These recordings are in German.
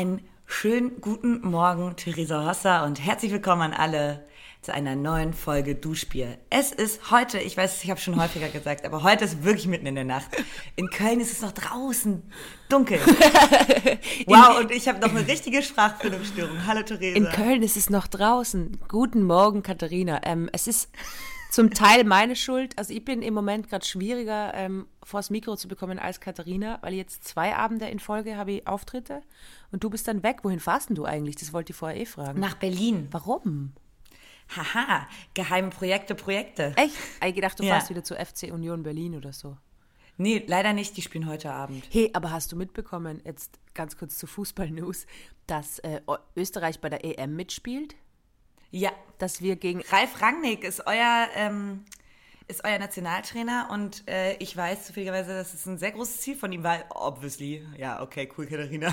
Einen schönen guten Morgen, Theresa Hosser und herzlich willkommen an alle zu einer neuen Folge Duschbier. Es ist heute, ich weiß, ich habe schon häufiger gesagt, aber heute ist wirklich mitten in der Nacht. In Köln ist es noch draußen dunkel. wow, und ich habe noch eine richtige Sprachfindungsstörung. Hallo Theresa. In Köln ist es noch draußen. Guten Morgen, Katharina. Ähm, es ist zum Teil meine Schuld. Also ich bin im Moment gerade schwieriger, ähm, vors Mikro zu bekommen als Katharina, weil jetzt zwei Abende in Folge habe ich Auftritte und du bist dann weg. Wohin fahrst denn du eigentlich? Das wollte ich vorher eh fragen. Nach Berlin. Warum? Haha, geheime Projekte, Projekte. Echt? Ich gedacht, du Ja. fährst wieder zu FC Union Berlin oder so. Nee, leider nicht, die spielen heute Abend. Hey, aber hast du mitbekommen, jetzt ganz kurz zu Fußball-News, dass äh, Österreich bei der EM mitspielt? Ja, Dass wir gegen Ralf Rangnick ist euer, ähm, ist euer Nationaltrainer und äh, ich weiß zufälligerweise, dass es ein sehr großes Ziel von ihm war. Obviously. Ja, okay, cool, Katharina.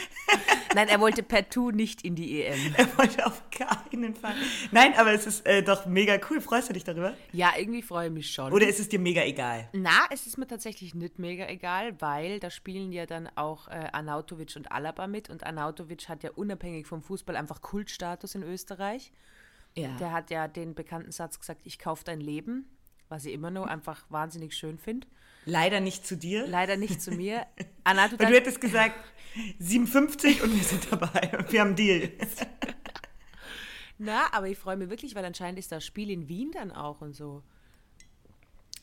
Nein, er wollte partout nicht in die EM. Er wollte auf keinen Fall. Nein, aber es ist äh, doch mega cool. Freust du dich darüber? Ja, irgendwie freue ich mich schon. Oder ist es dir mega egal? Na, es ist mir tatsächlich nicht mega egal, weil da spielen ja dann auch äh, Arnautovic und Alaba mit und Arnautovic hat ja unabhängig vom Fußball einfach Kultstatus in Österreich. Ja. Der hat ja den bekannten Satz gesagt, ich kaufe dein Leben, was ich immer noch einfach wahnsinnig schön finde. Leider nicht zu dir. Leider nicht zu mir. Arnautovic Weil du hättest gesagt 57 und wir sind dabei. Wir haben Deal. Na, aber ich freue mich wirklich, weil anscheinend ist das Spiel in Wien dann auch und so.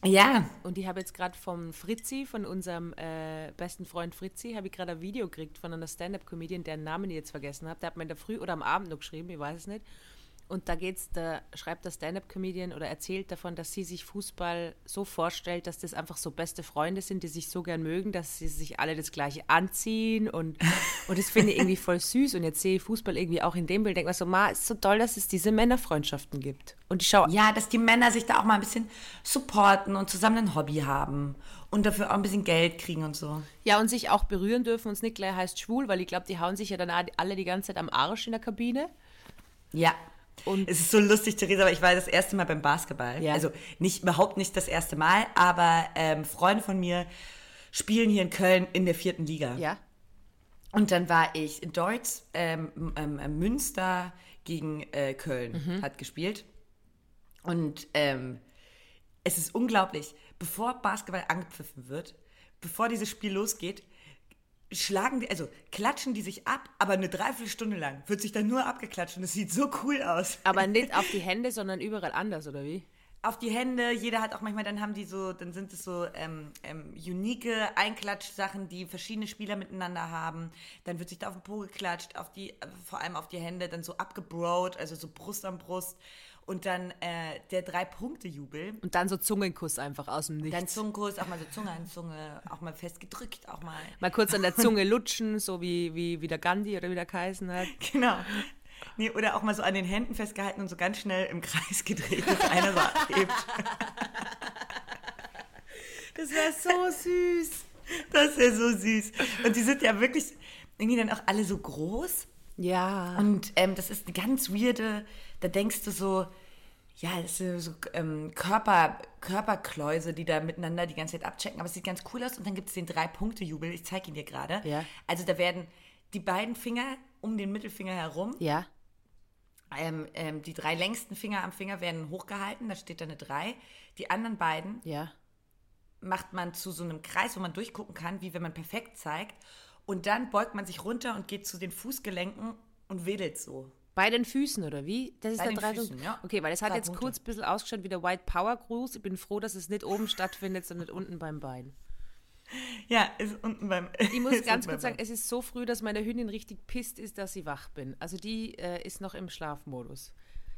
Ja. Und ich habe jetzt gerade vom Fritzi, von unserem äh, besten Freund Fritzi, habe ich gerade ein Video gekriegt von einer Stand-Up-Comedian, deren Namen ich jetzt vergessen habe. Der hat mir in der Früh oder am Abend noch geschrieben, ich weiß es nicht. Und da geht's, da schreibt der Stand-Up-Comedian oder erzählt davon, dass sie sich Fußball so vorstellt, dass das einfach so beste Freunde sind, die sich so gern mögen, dass sie sich alle das Gleiche anziehen und, und das finde ich irgendwie voll süß. Und jetzt sehe ich Fußball irgendwie auch in dem Bild, denke mir so, ma, ist so toll, dass es diese Männerfreundschaften gibt. Und ich schaue Ja, dass die Männer sich da auch mal ein bisschen supporten und zusammen ein Hobby haben und dafür auch ein bisschen Geld kriegen und so. Ja, und sich auch berühren dürfen und es nicht gleich heißt schwul, weil ich glaube, die hauen sich ja dann alle die ganze Zeit am Arsch in der Kabine. Ja. Und- es ist so lustig, Theresa, aber ich war das erste Mal beim Basketball. Ja. Also nicht überhaupt nicht das erste Mal, aber ähm, Freunde von mir spielen hier in Köln in der vierten Liga. Ja. Und dann war ich in Deutz, ähm, ähm, ähm, Münster gegen äh, Köln Mhm. hat gespielt. Und ähm, es ist unglaublich, bevor Basketball angepfiffen wird, bevor dieses Spiel losgeht, schlagen die, also klatschen die sich ab, aber eine Dreiviertelstunde lang wird sich dann nur abgeklatscht und es sieht so cool aus. Aber nicht auf die Hände, sondern überall anders, oder wie? Auf die Hände, jeder hat auch manchmal, dann haben die so, dann sind es so ähm, ähm, unique Einklatschsachen, die verschiedene Spieler miteinander haben. Dann wird sich da auf den Po geklatscht, auf die, äh, vor allem auf die Hände, dann so abgebrot, also so Brust an Brust. Und dann äh, der Drei-Punkte-Jubel. Und dann so Zungenkuss einfach aus dem Nichts. Dann Zungenkurs, auch mal so Zunge an Zunge, auch mal festgedrückt, auch mal. Mal kurz an der Zunge lutschen, so wie, wie, wie der Gandhi oder wie der geheißen hat. Genau. Nee, oder auch mal so an den Händen festgehalten und so ganz schnell im Kreis gedreht, dass einer so abhebt. Das wäre so süß. Das ist ja so süß. Und die sind ja wirklich irgendwie dann auch alle so groß. Ja. Und ähm, das ist eine ganz weirde, da denkst du so, ja, das sind so ähm, Körper, Körperkläuse, die da miteinander die ganze Zeit abchecken. Aber es sieht ganz cool aus. Und dann gibt es den Drei-Punkte-Jubel. Ich zeige ihn dir gerade. Ja. Also da werden die beiden Finger um den Mittelfinger herum, Ja. ähm, ähm, die drei längsten Finger am Finger werden hochgehalten. Da steht da eine 3. Die anderen beiden Ja. macht man zu so einem Kreis, wo man durchgucken kann, wie wenn man perfekt zeigt. Und dann beugt man sich runter und geht zu den Fußgelenken und wedelt so. Bei den Füßen, oder wie? Das ist Bei der den Füßen, ja. Okay, weil es hat jetzt Punkte. kurz ein bisschen ausgeschaut wie der White Power Gruß. Ich bin froh, dass es nicht oben stattfindet, sondern unten beim Bein. Ja, ist unten beim. Ich muss ganz kurz sagen, es ist so früh, dass meine Hündin richtig pisst ist, dass sie wach bin. Also die äh, ist noch im Schlafmodus.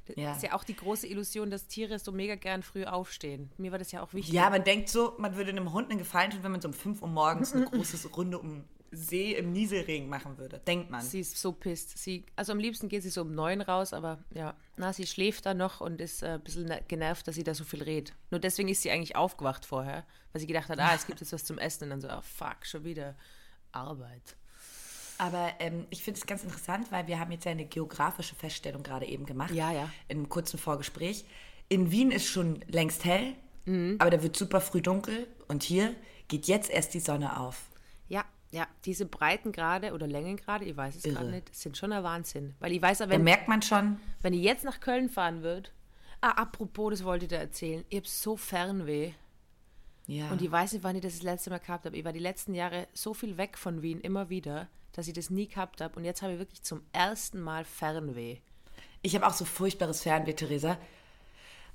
Das Ja. ist ja auch die große Illusion, dass Tiere so mega gern früh aufstehen. Mir war das ja auch wichtig. Ja, man denkt so, man würde einem Hund einen Gefallen tun, wenn man so um 5 Uhr morgens eine große Runde um See im Nieselregen machen würde. Denkt man. Sie ist so pisst. Sie, also am liebsten geht sie so um neun raus, aber ja, na, sie schläft da noch und ist äh, ein bisschen ne- genervt, dass sie da so viel redet. Nur deswegen ist sie eigentlich aufgewacht vorher, weil sie gedacht hat, ah, es gibt jetzt was zum Essen und dann so, ah, fuck, schon wieder Arbeit. Aber ähm, ich finde es ganz interessant, weil wir haben jetzt ja eine geografische Feststellung gerade eben gemacht. Ja, ja. In einem kurzen Vorgespräch. In Wien ist schon längst hell, Mhm. aber da wird super früh dunkel. Und hier geht jetzt erst die Sonne auf. Ja, Ja, diese Breitengrade oder Längengrade, ich weiß es gerade nicht, sind schon ein Wahnsinn. Weil ich weiß ja, Da wenn, merkt man schon, wenn ich jetzt nach Köln fahren würde, ah, apropos, das wollte ich dir erzählen, ich habe so Fernweh. ja. Und ich weiß nicht, wann ich das das letzte Mal gehabt habe. Ich war die letzten Jahre so viel weg von Wien, immer wieder, dass ich das nie gehabt habe. Und jetzt habe ich wirklich zum ersten Mal Fernweh. Ich habe auch so furchtbares Fernweh, Theresa.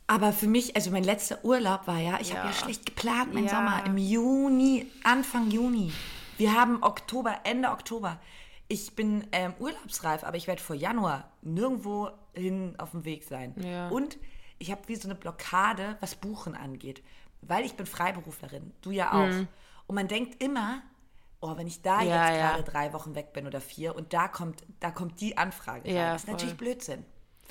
Aber für mich, also mein letzter Urlaub war ja, ich habe Ja. ja schlecht geplant, mein Ja. Sommer im Juni, Anfang Juni. Wir haben Oktober, Ende Oktober. Ich bin ähm, urlaubsreif, aber ich werde vor Januar nirgendwo hin auf dem Weg sein. Ja. Und ich habe wie so eine Blockade, was Buchen angeht. Weil ich bin Freiberuflerin, du ja auch. Und man denkt immer, oh, wenn ich da Mhm. Ja, jetzt ja. gerade drei Wochen weg bin oder vier und da kommt, da kommt die Anfrage. Ja, rein. Das ist voll. natürlich Blödsinn.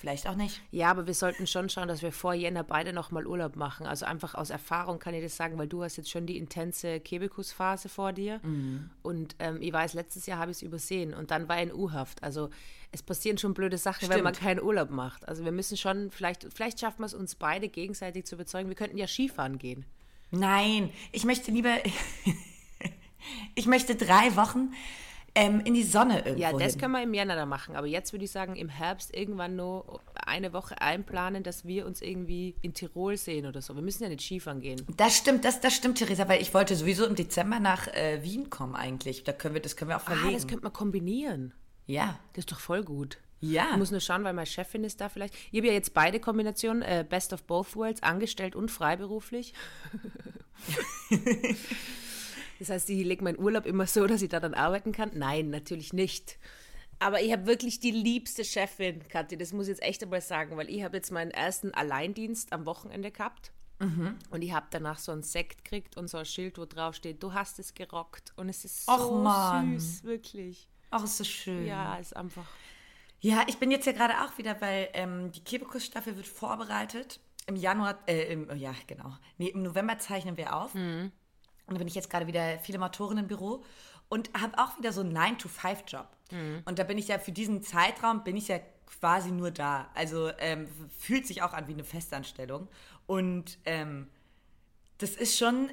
Vielleicht auch nicht. Ja, aber wir sollten schon schauen, dass wir vor Jänner beide nochmal Urlaub machen. Also einfach aus Erfahrung kann ich das sagen, weil du hast jetzt schon die intense Kebekusphase vor dir. Und ähm, ich weiß, letztes Jahr habe ich es übersehen und dann war ich in U-Haft. Also es passieren schon blöde Sachen, wenn man Stimmt. keinen Urlaub macht. Also wir müssen schon, vielleicht, vielleicht schaffen wir es uns beide gegenseitig zu überzeugen. Wir könnten ja Skifahren gehen. Nein, ich möchte lieber, ich möchte drei Wochen ähm, in die Sonne irgendwo Ja, das hin. können wir im Jänner dann machen. Aber jetzt würde ich sagen, im Herbst irgendwann nur eine Woche einplanen, dass wir uns irgendwie in Tirol sehen oder so. Wir müssen ja nicht Skifahren gehen. Das stimmt, das, das stimmt, Theresa, weil ich wollte sowieso im Dezember nach äh, Wien kommen eigentlich. Da können wir, das können wir auch Ah, verlegen. das könnte man kombinieren. ja, Das ist doch voll gut. Ja. Ich muss nur schauen, weil meine Chefin ist da vielleicht. Ich habe ja jetzt beide Kombinationen, äh, Best of Both Worlds, angestellt und freiberuflich. das heißt, ich lege meinen Urlaub immer so, dass ich da dann arbeiten kann. Nein, natürlich nicht. Aber ich habe wirklich die liebste Chefin, Kathi. Das muss ich jetzt echt einmal sagen, weil ich habe jetzt meinen ersten Alleindienst am Wochenende gehabt. Und ich habe danach so einen Sekt gekriegt und so ein Schild, wo drauf steht, du hast es gerockt. Und es ist so Och, Mann. süß, wirklich. ach, ist so schön. Ja, ist einfach. Ja, ich bin jetzt ja gerade auch wieder, weil ähm, die Kebekus-Staffel wird vorbereitet. Im Januar, äh, im, ja, genau. Nee, im November zeichnen wir auf. Und da bin ich jetzt gerade wieder viele Motoren im Büro und habe auch wieder so einen 9-to-5-Job. Und da bin ich ja für diesen Zeitraum, bin ich ja quasi nur da. Also ähm, fühlt sich auch an wie eine Festanstellung. Und ähm, das ist schon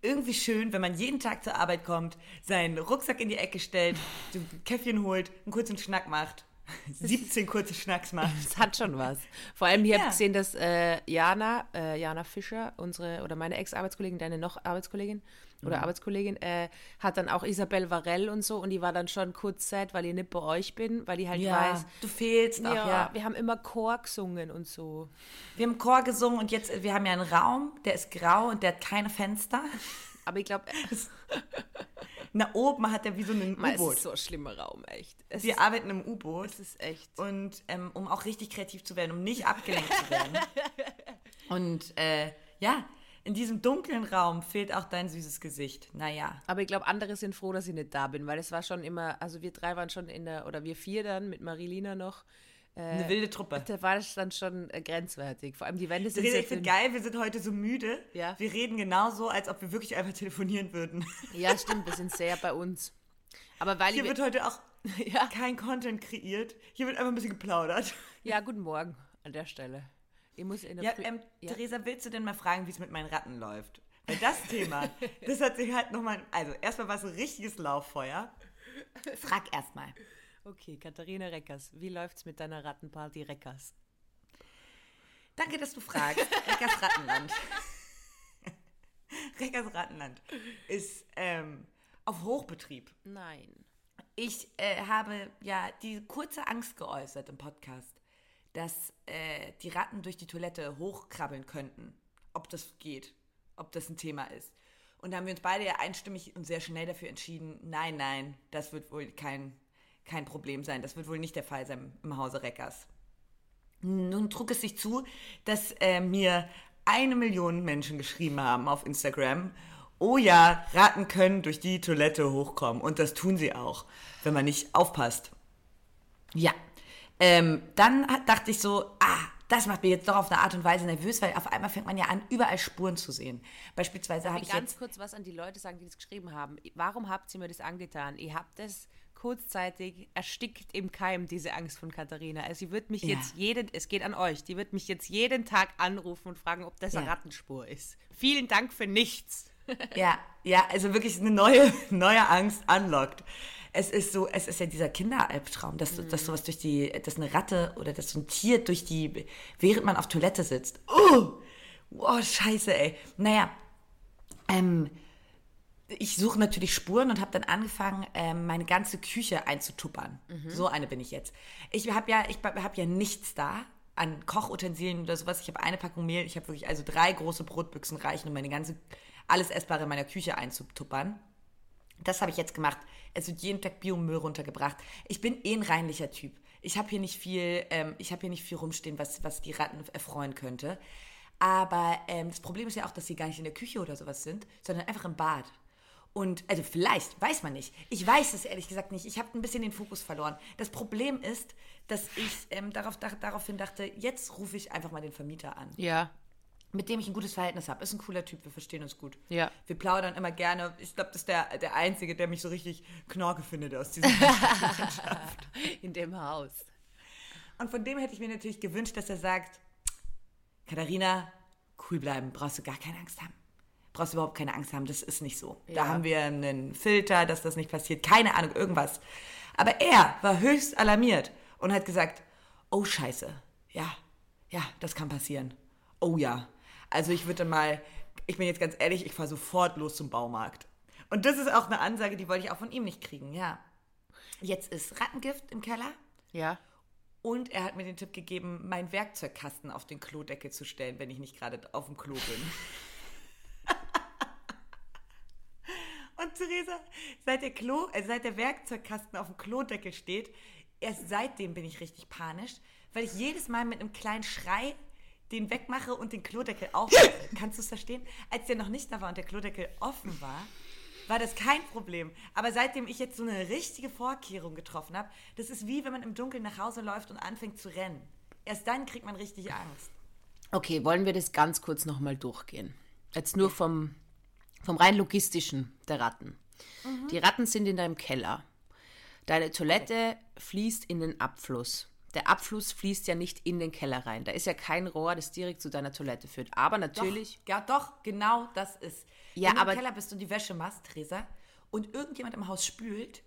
irgendwie schön, wenn man jeden Tag zur Arbeit kommt, seinen Rucksack in die Ecke stellt, ein Käffchen holt, einen kurzen Schnack macht, 17 kurze Schnacks macht. Das hat schon was. Vor allem, hier Ja. habe ich gesehen, dass äh, Jana, äh, Jana Fischer, unsere oder meine Ex-Arbeitskollegin, deine noch Arbeitskollegin oder Mhm. Arbeitskollegin, äh, hat dann auch Isabel Varell und so und die war dann schon kurz sad, weil ich nicht bei euch bin, weil ich halt Ja, weiß, du fehlst auch, ja, ja. wir haben immer Chor gesungen und so. Wir haben Chor gesungen und jetzt, wir haben ja einen Raum, der ist grau und der hat keine Fenster. Aber ich glaube, Na, oben hat er wie so ein es U-Boot. ist so ein schlimmer Raum, echt. Es, Wir arbeiten im U-Boot. es ist echt. Und ähm, um auch richtig kreativ zu werden, um nicht abgelenkt zu werden. Und äh, ja, in diesem dunklen Raum fehlt auch dein süßes Gesicht. Naja. Aber ich glaube, andere sind froh, dass ich nicht da bin, weil es war schon immer, also wir drei waren schon in der, oder wir vier dann mit Marilina noch, Eine wilde Truppe. da war das dann schon äh, grenzwertig. Vor allem die Wände sind ich finde geil, wir sind heute so müde. Ja. Wir reden genauso, als ob wir wirklich einfach telefonieren würden. Ja, stimmt, wir sind sehr bei uns. Aber weil Hier wird heute auch ja, kein Content kreiert. Hier wird einfach ein bisschen geplaudert. ja, guten Morgen an der Stelle. Ich muss in der Ja, ähm, ja. Theresa, willst du denn mal fragen, wie es mit meinen Ratten läuft? Weil das Thema, das hat sich halt nochmal. Also, erstmal war es ein richtiges Lauffeuer. Frag erstmal. Okay, Katharina Reckers, wie läuft's mit deiner Rattenparty Reckers? Danke, dass du fragst. Reckers Rattenland. Reckers Rattenland ist ähm, auf Hochbetrieb. Nein. Ich äh, habe ja die kurze Angst geäußert im Podcast, dass äh, die Ratten durch die Toilette hochkrabbeln könnten. Ob das geht, ob das ein Thema ist. Und da haben wir uns beide ja einstimmig und sehr schnell dafür entschieden, nein, nein, das wird wohl kein, kein Problem sein. Das wird wohl nicht der Fall sein im Hause Reckers. Nun trug es sich zu, dass äh, mir eine Million Menschen geschrieben haben auf Instagram. Oh ja, Ratten können durch die Toilette hochkommen. Und das tun sie auch, wenn man nicht aufpasst. Ja. Ähm, dann hat- dachte ich so, ah, das macht mir jetzt doch auf eine Art und Weise nervös, weil auf einmal fängt man ja an, überall Spuren zu sehen. Beispielsweise habe ich Ganz kurz was an die Leute sagen, die das geschrieben haben. Warum habt ihr mir das angetan? Ihr habt es kurzzeitig erstickt im Keim, diese Angst von Katharina. Also sie wird mich Ja. jetzt jeden, es geht an euch, die wird mich jetzt jeden Tag anrufen und fragen, ob das eine Ja. Rattenspur ist. Vielen Dank für nichts. Ja, ja, also wirklich eine neue, neue Angst unlocked. Es ist so, es ist ja dieser Kinderalbtraum, dass, mhm. dass sowas durch die, dass eine Ratte oder dass so ein Tier durch die, während man auf Toilette sitzt. Oh, oh scheiße, ey. Naja, ähm, ich suche natürlich Spuren und habe dann angefangen, ähm, meine ganze Küche einzutuppern. Mhm. So eine bin ich jetzt. Ich habe ja, ich habe ja nichts da an Kochutensilien oder sowas. Ich habe eine Packung Mehl. Ich habe wirklich also drei große Brotbüchsen reichen, um meine ganze alles Essbare in meiner Küche einzutuppern. Das habe ich jetzt gemacht. Also jeden Tag Biomüll runtergebracht. Ich bin eh ein reinlicher Typ. Ich habe hier nicht viel, ähm, ich habe hier nicht viel rumstehen, was, was die Ratten erfreuen könnte. Aber ähm, das Problem ist ja auch, dass sie gar nicht in der Küche oder sowas sind, sondern einfach im Bad. Und, also vielleicht, weiß man nicht. Ich weiß es ehrlich gesagt nicht. Ich habe ein bisschen den Fokus verloren. Das Problem ist, dass ich ähm, darauf, da, daraufhin dachte, jetzt rufe ich einfach mal den Vermieter an. Ja. Mit dem ich ein gutes Verhältnis habe. Ist ein cooler Typ, wir verstehen uns gut. Ja. Wir plaudern immer gerne. Ich glaube, das ist der, der Einzige, der mich so richtig Knorke findet aus dieser Mannschaft. In dem Haus. Und von dem hätte ich mir natürlich gewünscht, dass er sagt, Katharina, cool bleiben, brauchst du gar keine Angst haben. Brauchst du überhaupt keine Angst haben, das ist nicht so. Ja. Da haben wir einen Filter, dass das nicht passiert, keine Ahnung, irgendwas. Aber er war höchst alarmiert und hat gesagt, oh scheiße, ja, ja, das kann passieren. Oh ja. Also ich würde mal, ich bin jetzt ganz ehrlich, ich fahre sofort los zum Baumarkt. Und das ist auch eine Ansage, die wollte ich auch von ihm nicht kriegen, ja. Jetzt ist Rattengift im Keller. Ja. Und er hat mir den Tipp gegeben, meinen Werkzeugkasten auf den Klodeckel zu stellen, wenn ich nicht gerade auf dem Klo bin. Und Theresa, seit der Klo, äh, seit der Werkzeugkasten auf dem Klodeckel steht, erst seitdem bin ich richtig panisch, weil ich jedes Mal mit einem kleinen Schrei den wegmache und den Klodeckel aufmache. Kannst du es verstehen? Als der noch nicht da war und der Klodeckel offen war, war das kein Problem. Aber seitdem ich jetzt so eine richtige Vorkehrung getroffen habe, das ist wie wenn man im Dunkeln nach Hause läuft und anfängt zu rennen. Erst dann kriegt man richtig Angst. Okay, wollen wir das ganz kurz nochmal durchgehen? Jetzt nur vom, vom rein logistischen der Ratten. Mhm. Die Ratten sind in deinem Keller. Deine Toilette fließt in den Abfluss. Der Abfluss fließt ja nicht in den Keller rein. Da ist ja kein Rohr, das direkt zu deiner Toilette führt. Aber natürlich. Doch, ja, doch, genau das ist. Ja, Wenn du aber, im Keller bist und die Wäsche machst, Theresa, und irgendjemand im Haus spült,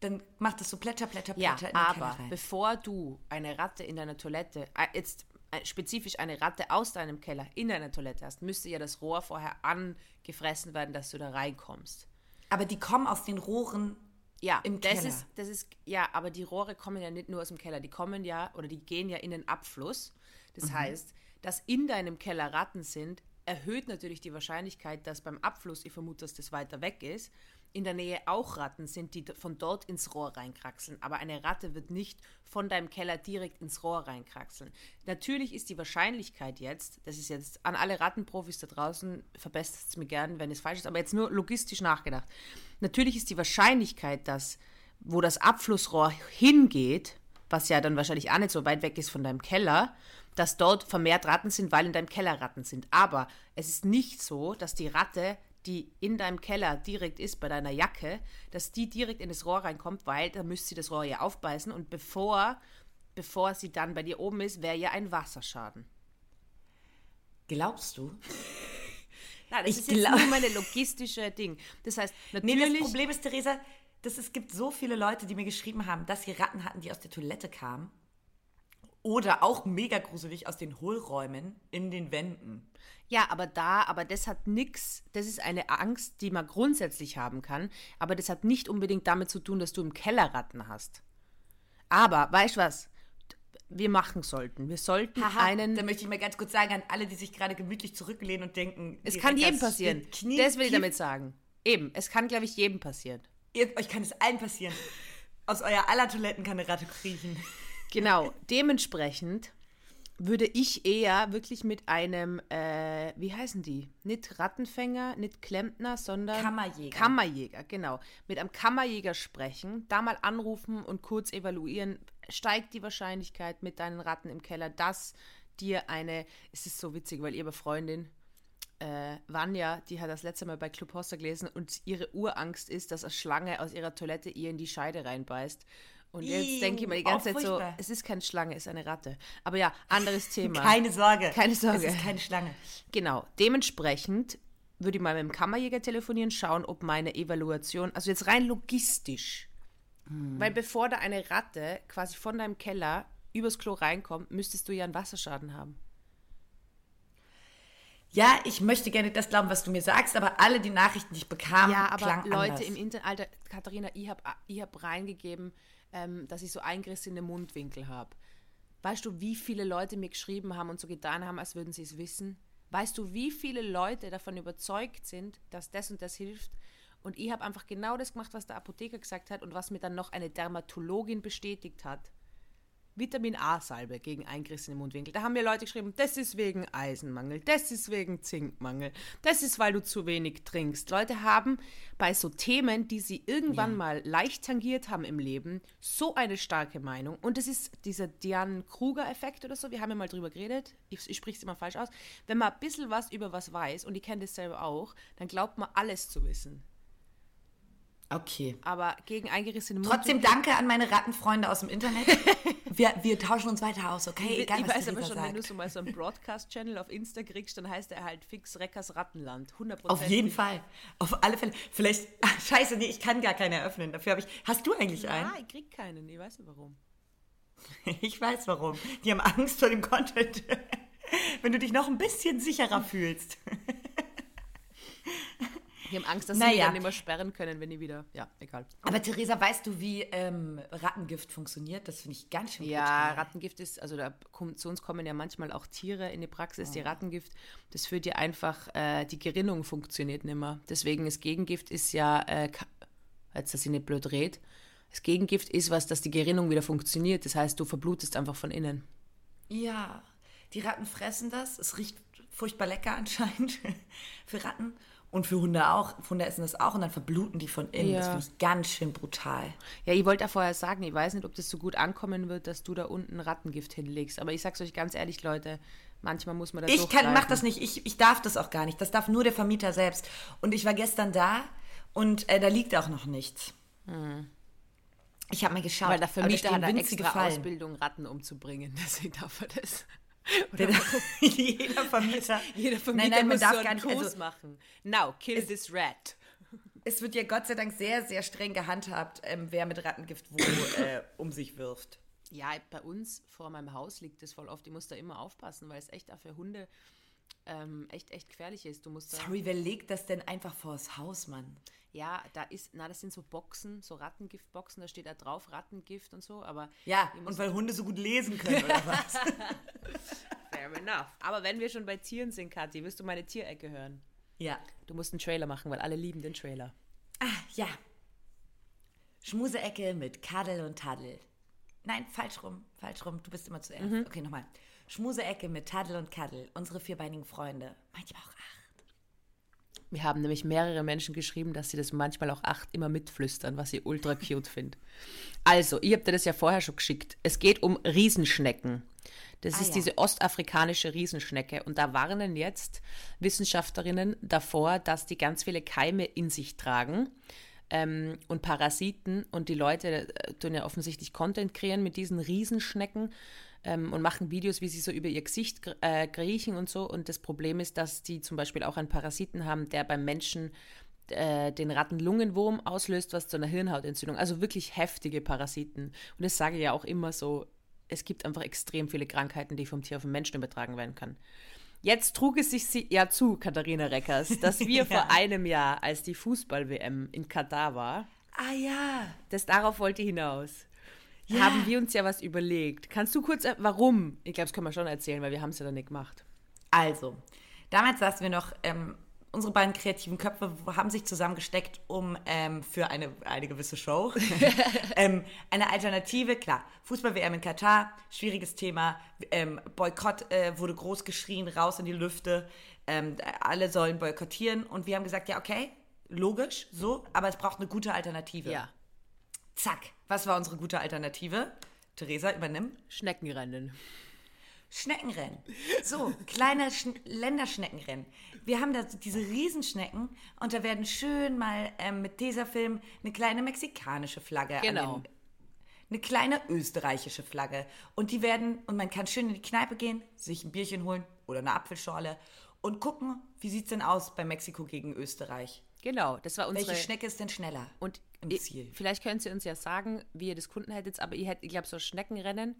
dann macht es so Plätter, Plätter, Plätter ja, in den aber Keller rein. bevor du eine Ratte in deiner Toilette, äh, jetzt spezifisch eine Ratte aus deinem Keller in deiner Toilette hast, müsste ja das Rohr vorher angefressen werden, dass du da reinkommst. Aber die kommen aus den Rohren Ja, im das Keller. ist, das ist, ja, aber die Rohre kommen ja nicht nur aus dem Keller, die kommen ja, oder die gehen ja in den Abfluss. Das heißt, dass in deinem Keller Ratten sind, erhöht natürlich die Wahrscheinlichkeit, dass beim Abfluss, ich vermute, dass das weiter weg ist, in der Nähe auch Ratten sind, die von dort ins Rohr reinkraxeln. Aber eine Ratte wird nicht von deinem Keller direkt ins Rohr reinkraxeln. Natürlich ist die Wahrscheinlichkeit jetzt, das ist jetzt an alle Rattenprofis da draußen, verbessert es mir gern, wenn es falsch ist, aber jetzt nur logistisch nachgedacht. Natürlich ist die Wahrscheinlichkeit, dass wo das Abflussrohr hingeht, was ja dann wahrscheinlich auch nicht so weit weg ist von deinem Keller, dass dort vermehrt Ratten sind, weil in deinem Keller Ratten sind. Aber es ist nicht so, dass die Ratte, die in deinem Keller direkt ist, bei deiner Jacke, dass die direkt in das Rohr reinkommt, weil da müsste sie das Rohr ja aufbeißen und bevor, bevor sie dann bei dir oben ist, wäre ja ein Wasserschaden. Glaubst du? Nein, das Ich ist jetzt glaub- nur meine logistische Ding. Das heißt, Nee, natürlich... das Problem ist, Theresa, dass es gibt so viele Leute, die mir geschrieben haben, dass sie Ratten hatten, die aus der Toilette kamen. Oder auch mega gruselig aus den Hohlräumen in den Wänden. Ja, aber da, aber das hat nix, das ist eine Angst, die man grundsätzlich haben kann, aber das hat nicht unbedingt damit zu tun, dass du im Keller Ratten hast. Aber, weißt du was? Wir machen sollten. Wir sollten Haha, einen. da möchte ich mal ganz kurz sagen an alle, die sich gerade gemütlich zurücklehnen und denken, Es kann jedem passieren. Knie das will ich damit sagen. Eben, es kann, glaube ich, jedem passieren. Ihr, euch kann es allen passieren. Aus euer aller Toiletten kann eine Ratte kriechen. Genau, dementsprechend würde ich eher wirklich mit einem, äh, wie heißen die? Nicht Rattenfänger, nicht Klempner, sondern Kammerjäger. Kammerjäger, genau. Mit einem Kammerjäger sprechen, da mal anrufen und kurz evaluieren, steigt die Wahrscheinlichkeit mit deinen Ratten im Keller, dass dir eine, es ist so witzig, weil ihre Freundin, äh, Vanja, die hat das letzte Mal bei Club Hoster gelesen und ihre Urangst ist, dass eine Schlange aus ihrer Toilette ihr in die Scheide reinbeißt. Und jetzt denke ich mir die ganze Zeit so, es ist keine Schlange, es ist eine Ratte. Aber ja, anderes Thema. Keine Sorge. Keine Sorge. Es ist keine Schlange. Genau, dementsprechend würde ich mal mit dem Kammerjäger telefonieren, schauen, ob meine Evaluation, also jetzt rein logistisch, weil bevor da eine Ratte quasi von deinem Keller übers Klo reinkommt, müsstest du ja einen Wasserschaden haben. Ja, ich möchte gerne das glauben, was du mir sagst, aber alle die Nachrichten, die ich bekam, Ja, aber klang Leute anders. im Internet, Alter, Katharina, ich habe ich hab reingegeben, ähm, dass ich so eingerissene Mundwinkel habe. Weißt du, wie viele Leute mir geschrieben haben und so getan haben, als würden sie es wissen? Weißt du, wie viele Leute davon überzeugt sind, dass das und das hilft? Und ich habe einfach genau das gemacht, was der Apotheker gesagt hat und was mir dann noch eine Dermatologin bestätigt hat. Vitamin A-Salbe gegen eingerissene Mundwinkel. Da haben mir Leute geschrieben, das ist wegen Eisenmangel, das ist wegen Zinkmangel, das ist, weil du zu wenig trinkst. Leute haben bei so Themen, die sie irgendwann mal leicht tangiert haben im Leben, so eine starke Meinung. Und das ist dieser Diane-Kruger-Effekt oder so. Wir haben ja mal drüber geredet. Ich, ich spreche es immer falsch aus. Wenn man ein bisschen was über was weiß, und ich kenne das selber auch, dann glaubt man alles zu wissen. Okay. Aber gegen eingerissene Mundwinkel... Trotzdem danke an meine Rattenfreunde aus dem Internet. wir, wir tauschen uns weiter aus, okay? Egal, ich was weiß aber schon, wenn du sagt. so mal so einen Broadcast-Channel auf Insta kriegst, dann heißt er halt fix Reckers Rattenland. 100%. Auf jeden Fall. Auf alle Fälle. Vielleicht, ach, scheiße, nee, ich kann gar keine eröffnen. Dafür habe ich, hast du eigentlich einen? Ah, ich krieg keinen. Ich weiß nicht warum. Ich weiß warum. Die haben Angst vor dem Content. Wenn du dich noch ein bisschen sicherer fühlst. Die haben Angst, dass sie Naja. mich dann nicht mehr sperren können, wenn ich wieder... Ja, egal. Aber Theresa, weißt du, wie ähm, Rattengift funktioniert? Das finde ich ganz schön Ja, brutal. Rattengift ist, also da kommt, zu uns kommen ja manchmal auch Tiere in die Praxis. Die Rattengift, das führt ja einfach, äh, die Gerinnung funktioniert nicht mehr. Deswegen das Gegengift ist ja, äh, jetzt, dass sie nicht blöd redet, das Gegengift ist was, dass die Gerinnung wieder funktioniert. Das heißt, du verblutest einfach von innen. Ja, die Ratten fressen das. Es riecht furchtbar lecker anscheinend für Ratten. Und für Hunde auch. Hunde essen das auch und dann verbluten die von innen. Das Ja. finde ich ganz schön brutal. Ja, ich wollte ja vorher sagen, ich weiß nicht, ob das so gut ankommen wird, dass du da unten Rattengift hinlegst. Aber ich sag's euch ganz ehrlich, Leute, manchmal muss man da Ich kann, mach das nicht. Ich, ich darf das auch gar nicht. Das darf nur der Vermieter selbst. Und ich war gestern da und äh, da liegt auch noch nichts. Ich habe mal geschaut. Hm. Weil der da Vermieter hat eine winzige extra Fallen. Ausbildung, Ratten umzubringen. Deswegen darf er das. Der- Jeder Vermieter. Jeder Vermieter nein, nein, man darf so gar einen nicht. Also, machen. Now, kill this rat. es wird ja Gott sei Dank sehr, sehr streng gehandhabt, ähm, wer mit Rattengift wo äh, um sich wirft. Ja, bei uns vor meinem Haus liegt das voll oft. Ich muss da immer aufpassen, weil es echt auch für Hunde ähm, echt, echt gefährlich ist. Du musst Sorry, wer legt das denn einfach vors Haus, Mann? ja, da ist, na, das sind so Boxen, so Rattengiftboxen, da steht da drauf Rattengift und so, aber Ja, und weil Hunde so gut lesen können, oder was? fair enough. Aber wenn wir schon bei Tieren sind, Kathi, wirst du meine Tierecke hören? ja. Du musst einen Trailer machen, weil alle lieben den Trailer. Ah, ja. Schmuseecke mit Kadel und Tadel. Nein, falsch rum, falsch rum. Du bist immer zuerst. Mhm. Okay, nochmal. Schmuseecke mit Tadel und Kadel. Unsere vierbeinigen Freunde. Manchmal auch acht. Wir haben nämlich mehrere Menschen geschrieben, dass sie das manchmal auch acht immer mitflüstern, was ich ultra cute finde. Also, ich habe dir das ja vorher schon geschickt. Es geht um Riesenschnecken. Das Ah, ist ja. diese ostafrikanische Riesenschnecke. Und da warnen jetzt Wissenschaftlerinnen davor, dass die ganz viele Keime in sich tragen ähm, und Parasiten. Und die Leute äh, tun ja offensichtlich Content kreieren mit diesen Riesenschnecken ähm, und machen Videos, wie sie so über ihr Gesicht äh, kriechen und so. Und das Problem ist, dass die zum Beispiel auch einen Parasiten haben, der beim Menschen äh, den Rattenlungenwurm auslöst, was zu einer Hirnhautentzündung, also wirklich heftige Parasiten. Und das sage ich ja auch immer so, es gibt einfach extrem viele Krankheiten, die vom Tier auf den Menschen übertragen werden können. Jetzt trug es sich sie- ja zu, Katharina Reckers, dass wir Ja. vor einem Jahr, als die Fußball-WM in Katar war, Ah ja. das darauf wollte hinaus, Ja. haben wir uns ja was überlegt. Kannst du kurz, äh, warum? Ich glaube, das können wir schon erzählen, weil wir haben es ja dann nicht gemacht. Also, damals saßen wir noch, ähm, unsere beiden kreativen Köpfe haben sich zusammengesteckt, um ähm, für eine, eine gewisse Show ähm, eine Alternative, klar, Fußball-WM in Katar, schwieriges Thema, ähm, Boykott äh, wurde groß geschrien, raus in die Lüfte, ähm, alle sollen boykottieren und wir haben gesagt, ja, okay, logisch, so, aber es braucht eine gute Alternative. Ja, Zack, was war unsere gute Alternative? Theresa, übernimm. Schneckenrennen. Schneckenrennen. So, kleine Schn Länderschneckenrennen. Wir haben da diese Riesenschnecken und da werden schön mal ähm, mit Tesafilm eine kleine mexikanische Flagge Genau. an den, eine kleine österreichische Flagge. Und die werden, und man kann schön in die Kneipe gehen, sich ein Bierchen holen oder eine Apfelschorle und gucken, wie sieht's denn aus bei Mexiko gegen Österreich? Genau, das war unsere. Welche Schnecke ist denn schneller? Und im Ziel. vielleicht könnt ihr uns ja sagen, wie ihr das Kunden hättet, aber ihr hättet, ich glaube, so Schneckenrennen.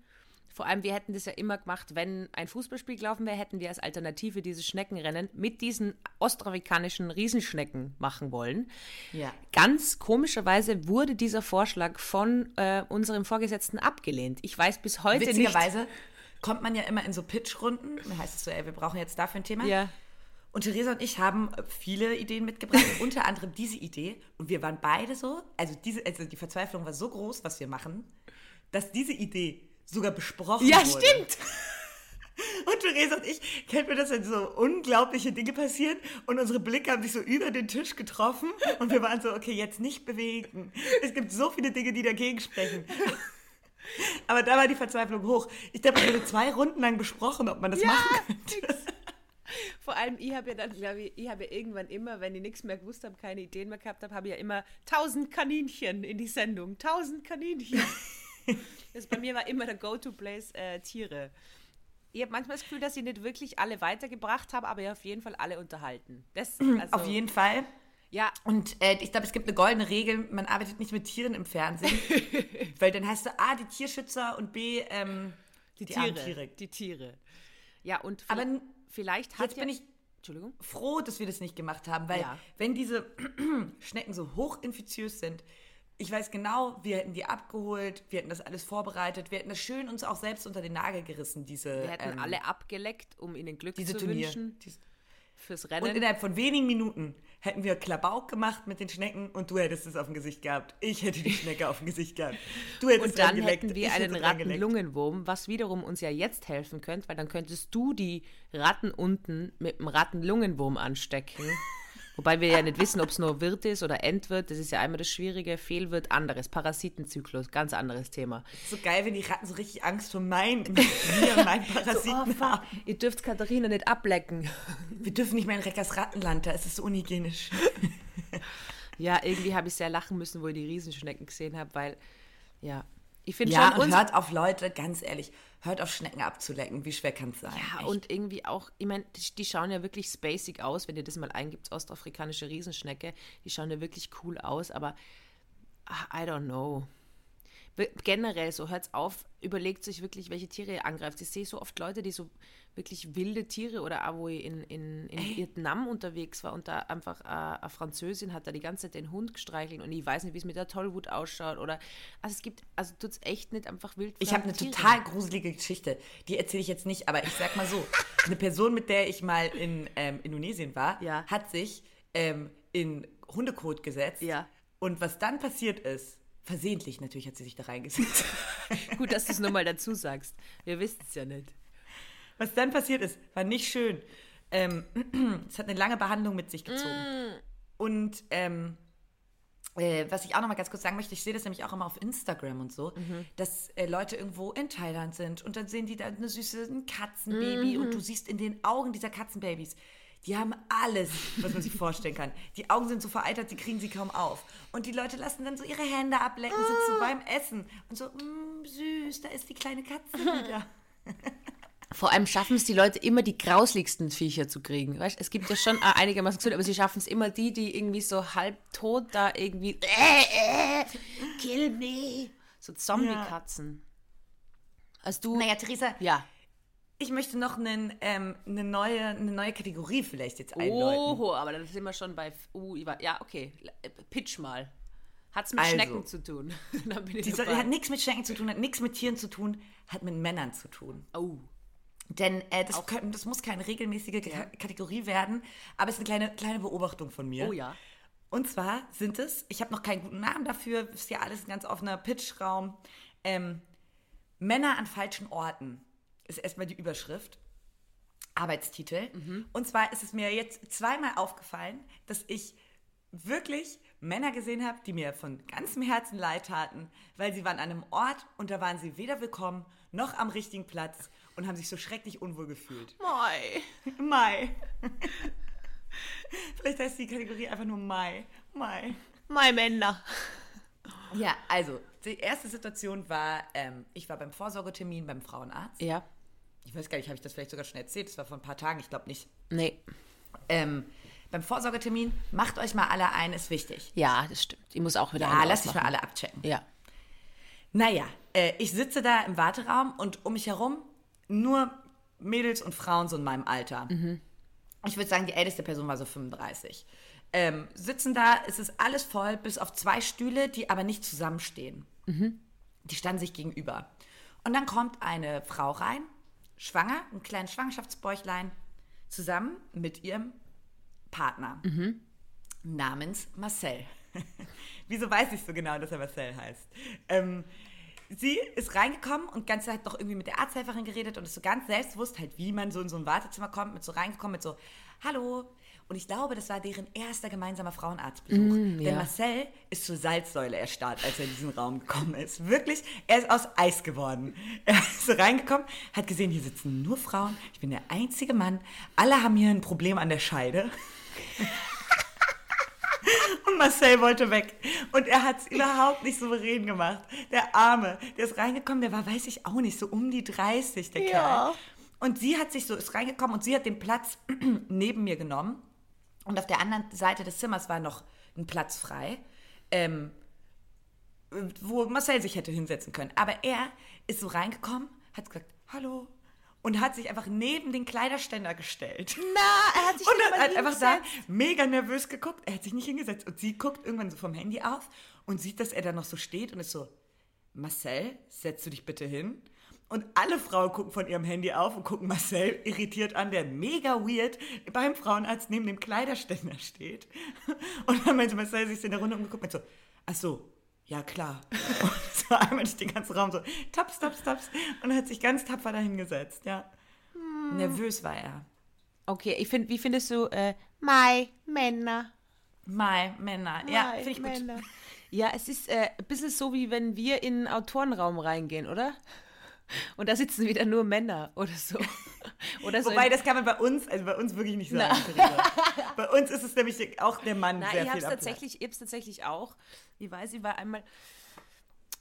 Vor allem, wir hätten das ja immer gemacht, wenn ein Fußballspiel gelaufen wäre, hätten wir als Alternative dieses Schneckenrennen mit diesen ostafrikanischen Riesenschnecken machen wollen. Ja. Ganz komischerweise wurde dieser Vorschlag von äh, unserem Vorgesetzten abgelehnt. Ich weiß bis heute nicht. Witzigerweise kommt man ja immer in so Pitchrunden. Da heißt es so, ey, wir brauchen jetzt dafür ein Thema. Ja. Und Theresa und ich haben viele Ideen mitgebracht, unter anderem diese Idee. Und wir waren beide so, also, diese, also die Verzweiflung war so groß, was wir machen, dass diese Idee sogar besprochen Ja, wurde. stimmt. Und Theresa und ich, kennt mir das, wenn so unglaubliche Dinge passieren und unsere Blicke haben sich so über den Tisch getroffen und wir waren so, okay, jetzt nicht bewegen. Es gibt so viele Dinge, die dagegen sprechen. Aber da war die Verzweiflung hoch. Ich glaube, es wurde zwei Runden lang besprochen, ob man das machen könnte. Vor allem, ich habe ja dann, glaube ich, ich habe ja irgendwann immer, wenn ich nichts mehr gewusst habe, keine Ideen mehr gehabt habe, habe ich ja immer tausend Kaninchen in die Sendung. Tausend Kaninchen. das bei mir war immer der Go-To-Place äh, Tiere. Ich habe manchmal das Gefühl, dass ich nicht wirklich alle weitergebracht habe, aber ja auf jeden Fall alle unterhalten. Das, also, Auf jeden Fall. Ja, Und äh, ich glaube, es gibt eine goldene Regel, man arbeitet nicht mit Tieren im Fernsehen. weil dann heißt du A, die Tierschützer und B, ähm, die, armen Tiere. Die Tiere. Ja, und Aber vielleicht, hat Jetzt bin ich froh, dass wir das nicht gemacht haben, weil Ja. wenn diese Schnecken so hochinfiziös sind, ich weiß genau, wir hätten die abgeholt, wir hätten das alles vorbereitet, wir hätten das schön uns auch selbst unter den Nagel gerissen, diese, Wir hätten ähm, alle abgeleckt, um ihnen Glück diese zu Turnier. wünschen Dies- fürs Und Rennen. innerhalb von wenigen Minuten hätten wir Klabauk gemacht mit den Schnecken und du hättest es auf dem Gesicht gehabt. Ich hätte die Schnecke auf dem Gesicht gehabt. Du hättest Und dann hätten wir einen. Rattenlungenwurm, was wiederum uns ja jetzt helfen könnte, weil dann könntest du die Ratten unten mit dem Rattenlungenwurm anstecken. Wobei wir ja nicht wissen, ob es nur Wirt ist oder Endwirt. Das ist ja einmal das Schwierige. Fehlwirt anderes. Parasitenzyklus, ganz anderes Thema. So geil, wenn die Ratten so richtig Angst vor meinen, mir, meinen Parasiten haben. Ihr dürft Katharina nicht ablecken. Wir dürfen nicht mehr in Reckers Rattenland, da ist es so unhygienisch. Ja, irgendwie habe ich sehr lachen müssen, wo ich die Riesenschnecken gesehen habe, weil, ja, ich finde Ja, schon, und hört auf Leute, ganz ehrlich, hört auf Schnecken abzulecken. Wie schwer kann es sein? Ja, Echt. und irgendwie auch, ich meine, die, die schauen ja wirklich spacig aus, wenn ihr das mal eingibt, ostafrikanische Riesenschnecke. Die schauen ja wirklich cool aus, aber ah, I don't know. Generell so, hört's auf, überlegt sich wirklich, welche Tiere ihr angreift. Ich sehe so oft Leute, die so wirklich wilde Tiere oder auch wo ich in, in, in Vietnam unterwegs war und da einfach äh, eine Französin hat da die ganze Zeit den Hund gestreichelt und ich weiß nicht, wie es mit der Tollwut ausschaut oder, also es gibt, also tut's echt nicht einfach wild Ich habe eine Tiere. total gruselige Geschichte. Die erzähle ich jetzt nicht, aber ich sag mal so: Eine Person, mit der ich mal in ähm, Indonesien war, Ja. hat sich ähm, in Hundekot gesetzt. Ja. Und was dann passiert ist, versehentlich natürlich hat sie sich da reingesetzt. Gut, dass du es nur mal dazu sagst. Wir wissen es ja nicht. Was dann passiert ist, war nicht schön. Ähm, es hat eine lange Behandlung mit sich gezogen. Und ähm, äh, was ich auch noch mal ganz kurz sagen möchte, ich sehe das nämlich auch immer auf Instagram und so, dass äh, Leute irgendwo in Thailand sind und dann sehen die da eine süße ein Katzenbaby und du siehst in den Augen dieser Katzenbabys, die haben alles, was man sich vorstellen kann. Die Augen sind so vereitert, die kriegen sie kaum auf. Und die Leute lassen dann so ihre Hände ablecken, sind so beim Essen und so, mm, süß, da ist die kleine Katze wieder. Vor allem schaffen es die Leute immer, die grauslichsten Viecher zu kriegen. Weißt, es gibt ja schon äh, einigermaßen gesund, aber sie schaffen es immer die, die irgendwie so halb tot da irgendwie äh, äh, kill me. So Zombie-Katzen. Also du, Naja, Theresa, ja. Ich möchte noch einen, ähm, eine, neue, eine neue Kategorie vielleicht jetzt einläuten. Oho, aber da sind wir schon bei, uh, ja, okay, Äh, pitch mal. Hat's mit Also. Schnecken zu tun? Dann bin ich Die soll, hat nichts mit Schenken zu tun, hat nichts mit Tieren zu tun, hat mit Männern zu tun. Oh. Denn äh, das, können, das muss keine regelmäßige Ka Kategorie werden, aber es ist eine kleine, kleine Beobachtung von mir. Oh ja. Und zwar sind es, ich habe noch keinen guten Namen dafür, ist ja alles ein ganz offener Pitchraum, ähm, Männer an falschen Orten ist erstmal die Überschrift. Arbeitstitel. Und zwar ist es mir jetzt zweimal aufgefallen, dass ich wirklich Männer gesehen habe, die mir von ganzem Herzen leid taten, weil sie waren an einem Ort und da waren sie weder willkommen noch am richtigen Platz und haben sich so schrecklich unwohl gefühlt. Mai. Mai. Vielleicht heißt die Kategorie einfach nur Mai. Mai. Mai Männer. Ja, also, die erste Situation war, ähm, ich war beim Vorsorgetermin beim Frauenarzt. Ja. ich weiß gar nicht, habe ich das vielleicht sogar schon erzählt? Das war vor ein paar Tagen, ich glaube nicht. Nee. Ähm, beim Vorsorgetermin, macht euch mal alle ein, ist wichtig. Ja, das stimmt. Ich muss auch wieder Ja, lasst dich mal alle abchecken. Ja. Naja, äh, ich sitze da im Warteraum und um mich herum nur Mädels und Frauen so in meinem Alter. Ich würde sagen, die älteste Person war so 35. Ähm, sitzen da, es ist alles voll, bis auf zwei Stühle, die aber nicht zusammenstehen. Die standen sich gegenüber. Und dann kommt eine Frau rein, schwanger, ein kleines Schwangerschaftsbäuchlein, zusammen mit ihrem Partner namens Marcel. Wieso weiß ich so genau, dass er Marcel heißt? Ähm, sie ist reingekommen und ganz Zeit noch irgendwie mit der Arzthelferin geredet und ist so ganz selbstbewusst, halt wie man so in so ein Wartezimmer kommt, mit so reingekommen, mit so, hallo. Und ich glaube, das war deren erster gemeinsamer Frauenarztbesuch. Denn ja. Marcel ist zur Salzsäule erstarrt, als er in diesen Raum gekommen ist. Wirklich, er ist aus Eis geworden. Er ist so reingekommen, hat gesehen, hier sitzen nur Frauen, ich bin der einzige Mann, alle haben hier ein Problem an der Scheide. Marcel wollte weg. Und er hat es überhaupt nicht souverän gemacht. Der Arme, der ist reingekommen, der war, weiß ich auch nicht, so um die 30, der Ja. Kerl. Und sie hat sich so, ist reingekommen und sie hat den Platz neben mir genommen. Und auf der anderen Seite des Zimmers war noch ein Platz frei, ähm, wo Marcel sich hätte hinsetzen können. Aber er ist so reingekommen, hat gesagt, hallo. Und hat sich einfach neben den Kleiderständer gestellt. Na, er hat sich Und nicht hat einfach da mega nervös geguckt. Er hat sich nicht hingesetzt. Und sie guckt irgendwann so vom Handy auf und sieht, dass er da noch so steht und ist so, Marcel, setzt du dich bitte hin? Und alle Frauen gucken von ihrem Handy auf und gucken Marcel irritiert an, der mega weird beim Frauenarzt neben dem Kleiderständer steht. Und dann meinte Marcel sich in der Runde umgeguckt und so, ach so, ja klar. So einmal durch den ganzen Raum so, taps, taps, taps. Und hat sich ganz tapfer dahingesetzt, ja. Nervös war er. Okay, ich find, wie findest du äh, Mai, Männer? Mai, Männer. ja, finde ich gut. Männer. Ja, es ist äh, ein bisschen so, wie wenn wir in einen Autorenraum reingehen, oder? Und da sitzen wieder nur Männer oder so. Oder so Wobei, das kann man bei uns, also bei uns wirklich nicht sagen. Bei uns ist es nämlich auch der Mann Nein, sehr ich viel hab's tatsächlich, ich hab's tatsächlich auch. Ich weiß, ich war einmal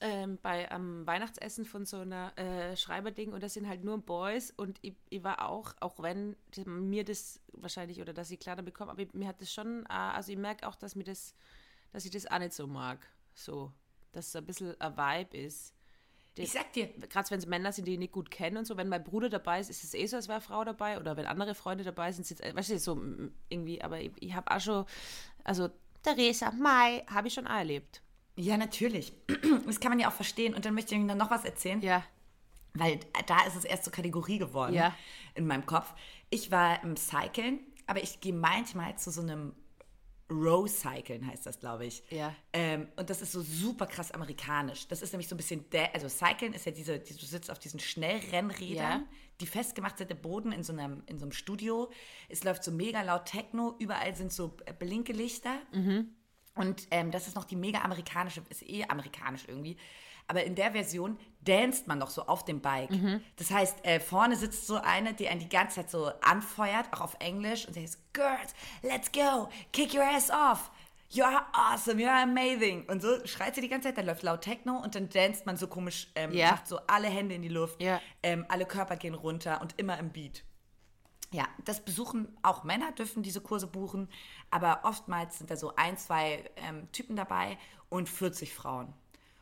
ähm, bei am Weihnachtsessen von so einer äh, Schreiberding und das sind halt nur Boys und ich, ich war auch, auch wenn die- mir das wahrscheinlich oder dass ich damit bekomme, aber ich, mir hat das schon, äh, also ich merke auch, dass mir das, dass ich das auch nicht so mag. So, dass es ein bisschen ein Vibe ist. Ich sag dir, Gerade wenn es Männer sind, die ich nicht gut kennen und so, wenn mein Bruder dabei ist, ist es eh so, als wäre Frau dabei. Oder wenn andere Freunde dabei sind, sind weißt du, so irgendwie, aber ich, ich habe auch schon, also Theresa, Mai, habe ich schon auch erlebt. Ja, natürlich. Das kann man ja auch verstehen. Und dann möchte ich Ihnen dann noch was erzählen. Ja. Weil da ist es erst zur Kategorie geworden Ja. in meinem Kopf. Ich war im Cyclen, aber ich gehe manchmal zu so einem Row-Cyclen, heißt das, glaube ich. Ja. Ähm, und das ist so super krass amerikanisch. Das ist nämlich so ein bisschen, der, also Cyclen ist ja diese, die, du sitzt auf diesen Schnellrennrädern, Ja. die festgemacht sind im Boden in so, einem, in so einem Studio. Es läuft so mega laut Techno, überall sind so äh, Blinkelichter. Und ähm, das ist noch die mega amerikanische, ist eh amerikanisch irgendwie. Aber in der Version danst man doch so auf dem Bike. Das heißt, äh, vorne sitzt so eine, die einen die ganze Zeit so anfeuert, auch auf Englisch, und sie heißt, Girls, let's go, kick your ass off. You're awesome, you're amazing. Und so schreit sie die ganze Zeit, dann läuft laut Techno und dann danst man so komisch, ähm, Ja. macht so alle Hände in die Luft, Ja. ähm, alle Körper gehen runter und immer im Beat. Ja, das besuchen auch Männer, dürfen diese Kurse buchen, aber oftmals sind da so ein, zwei ähm, Typen dabei und 40 Frauen.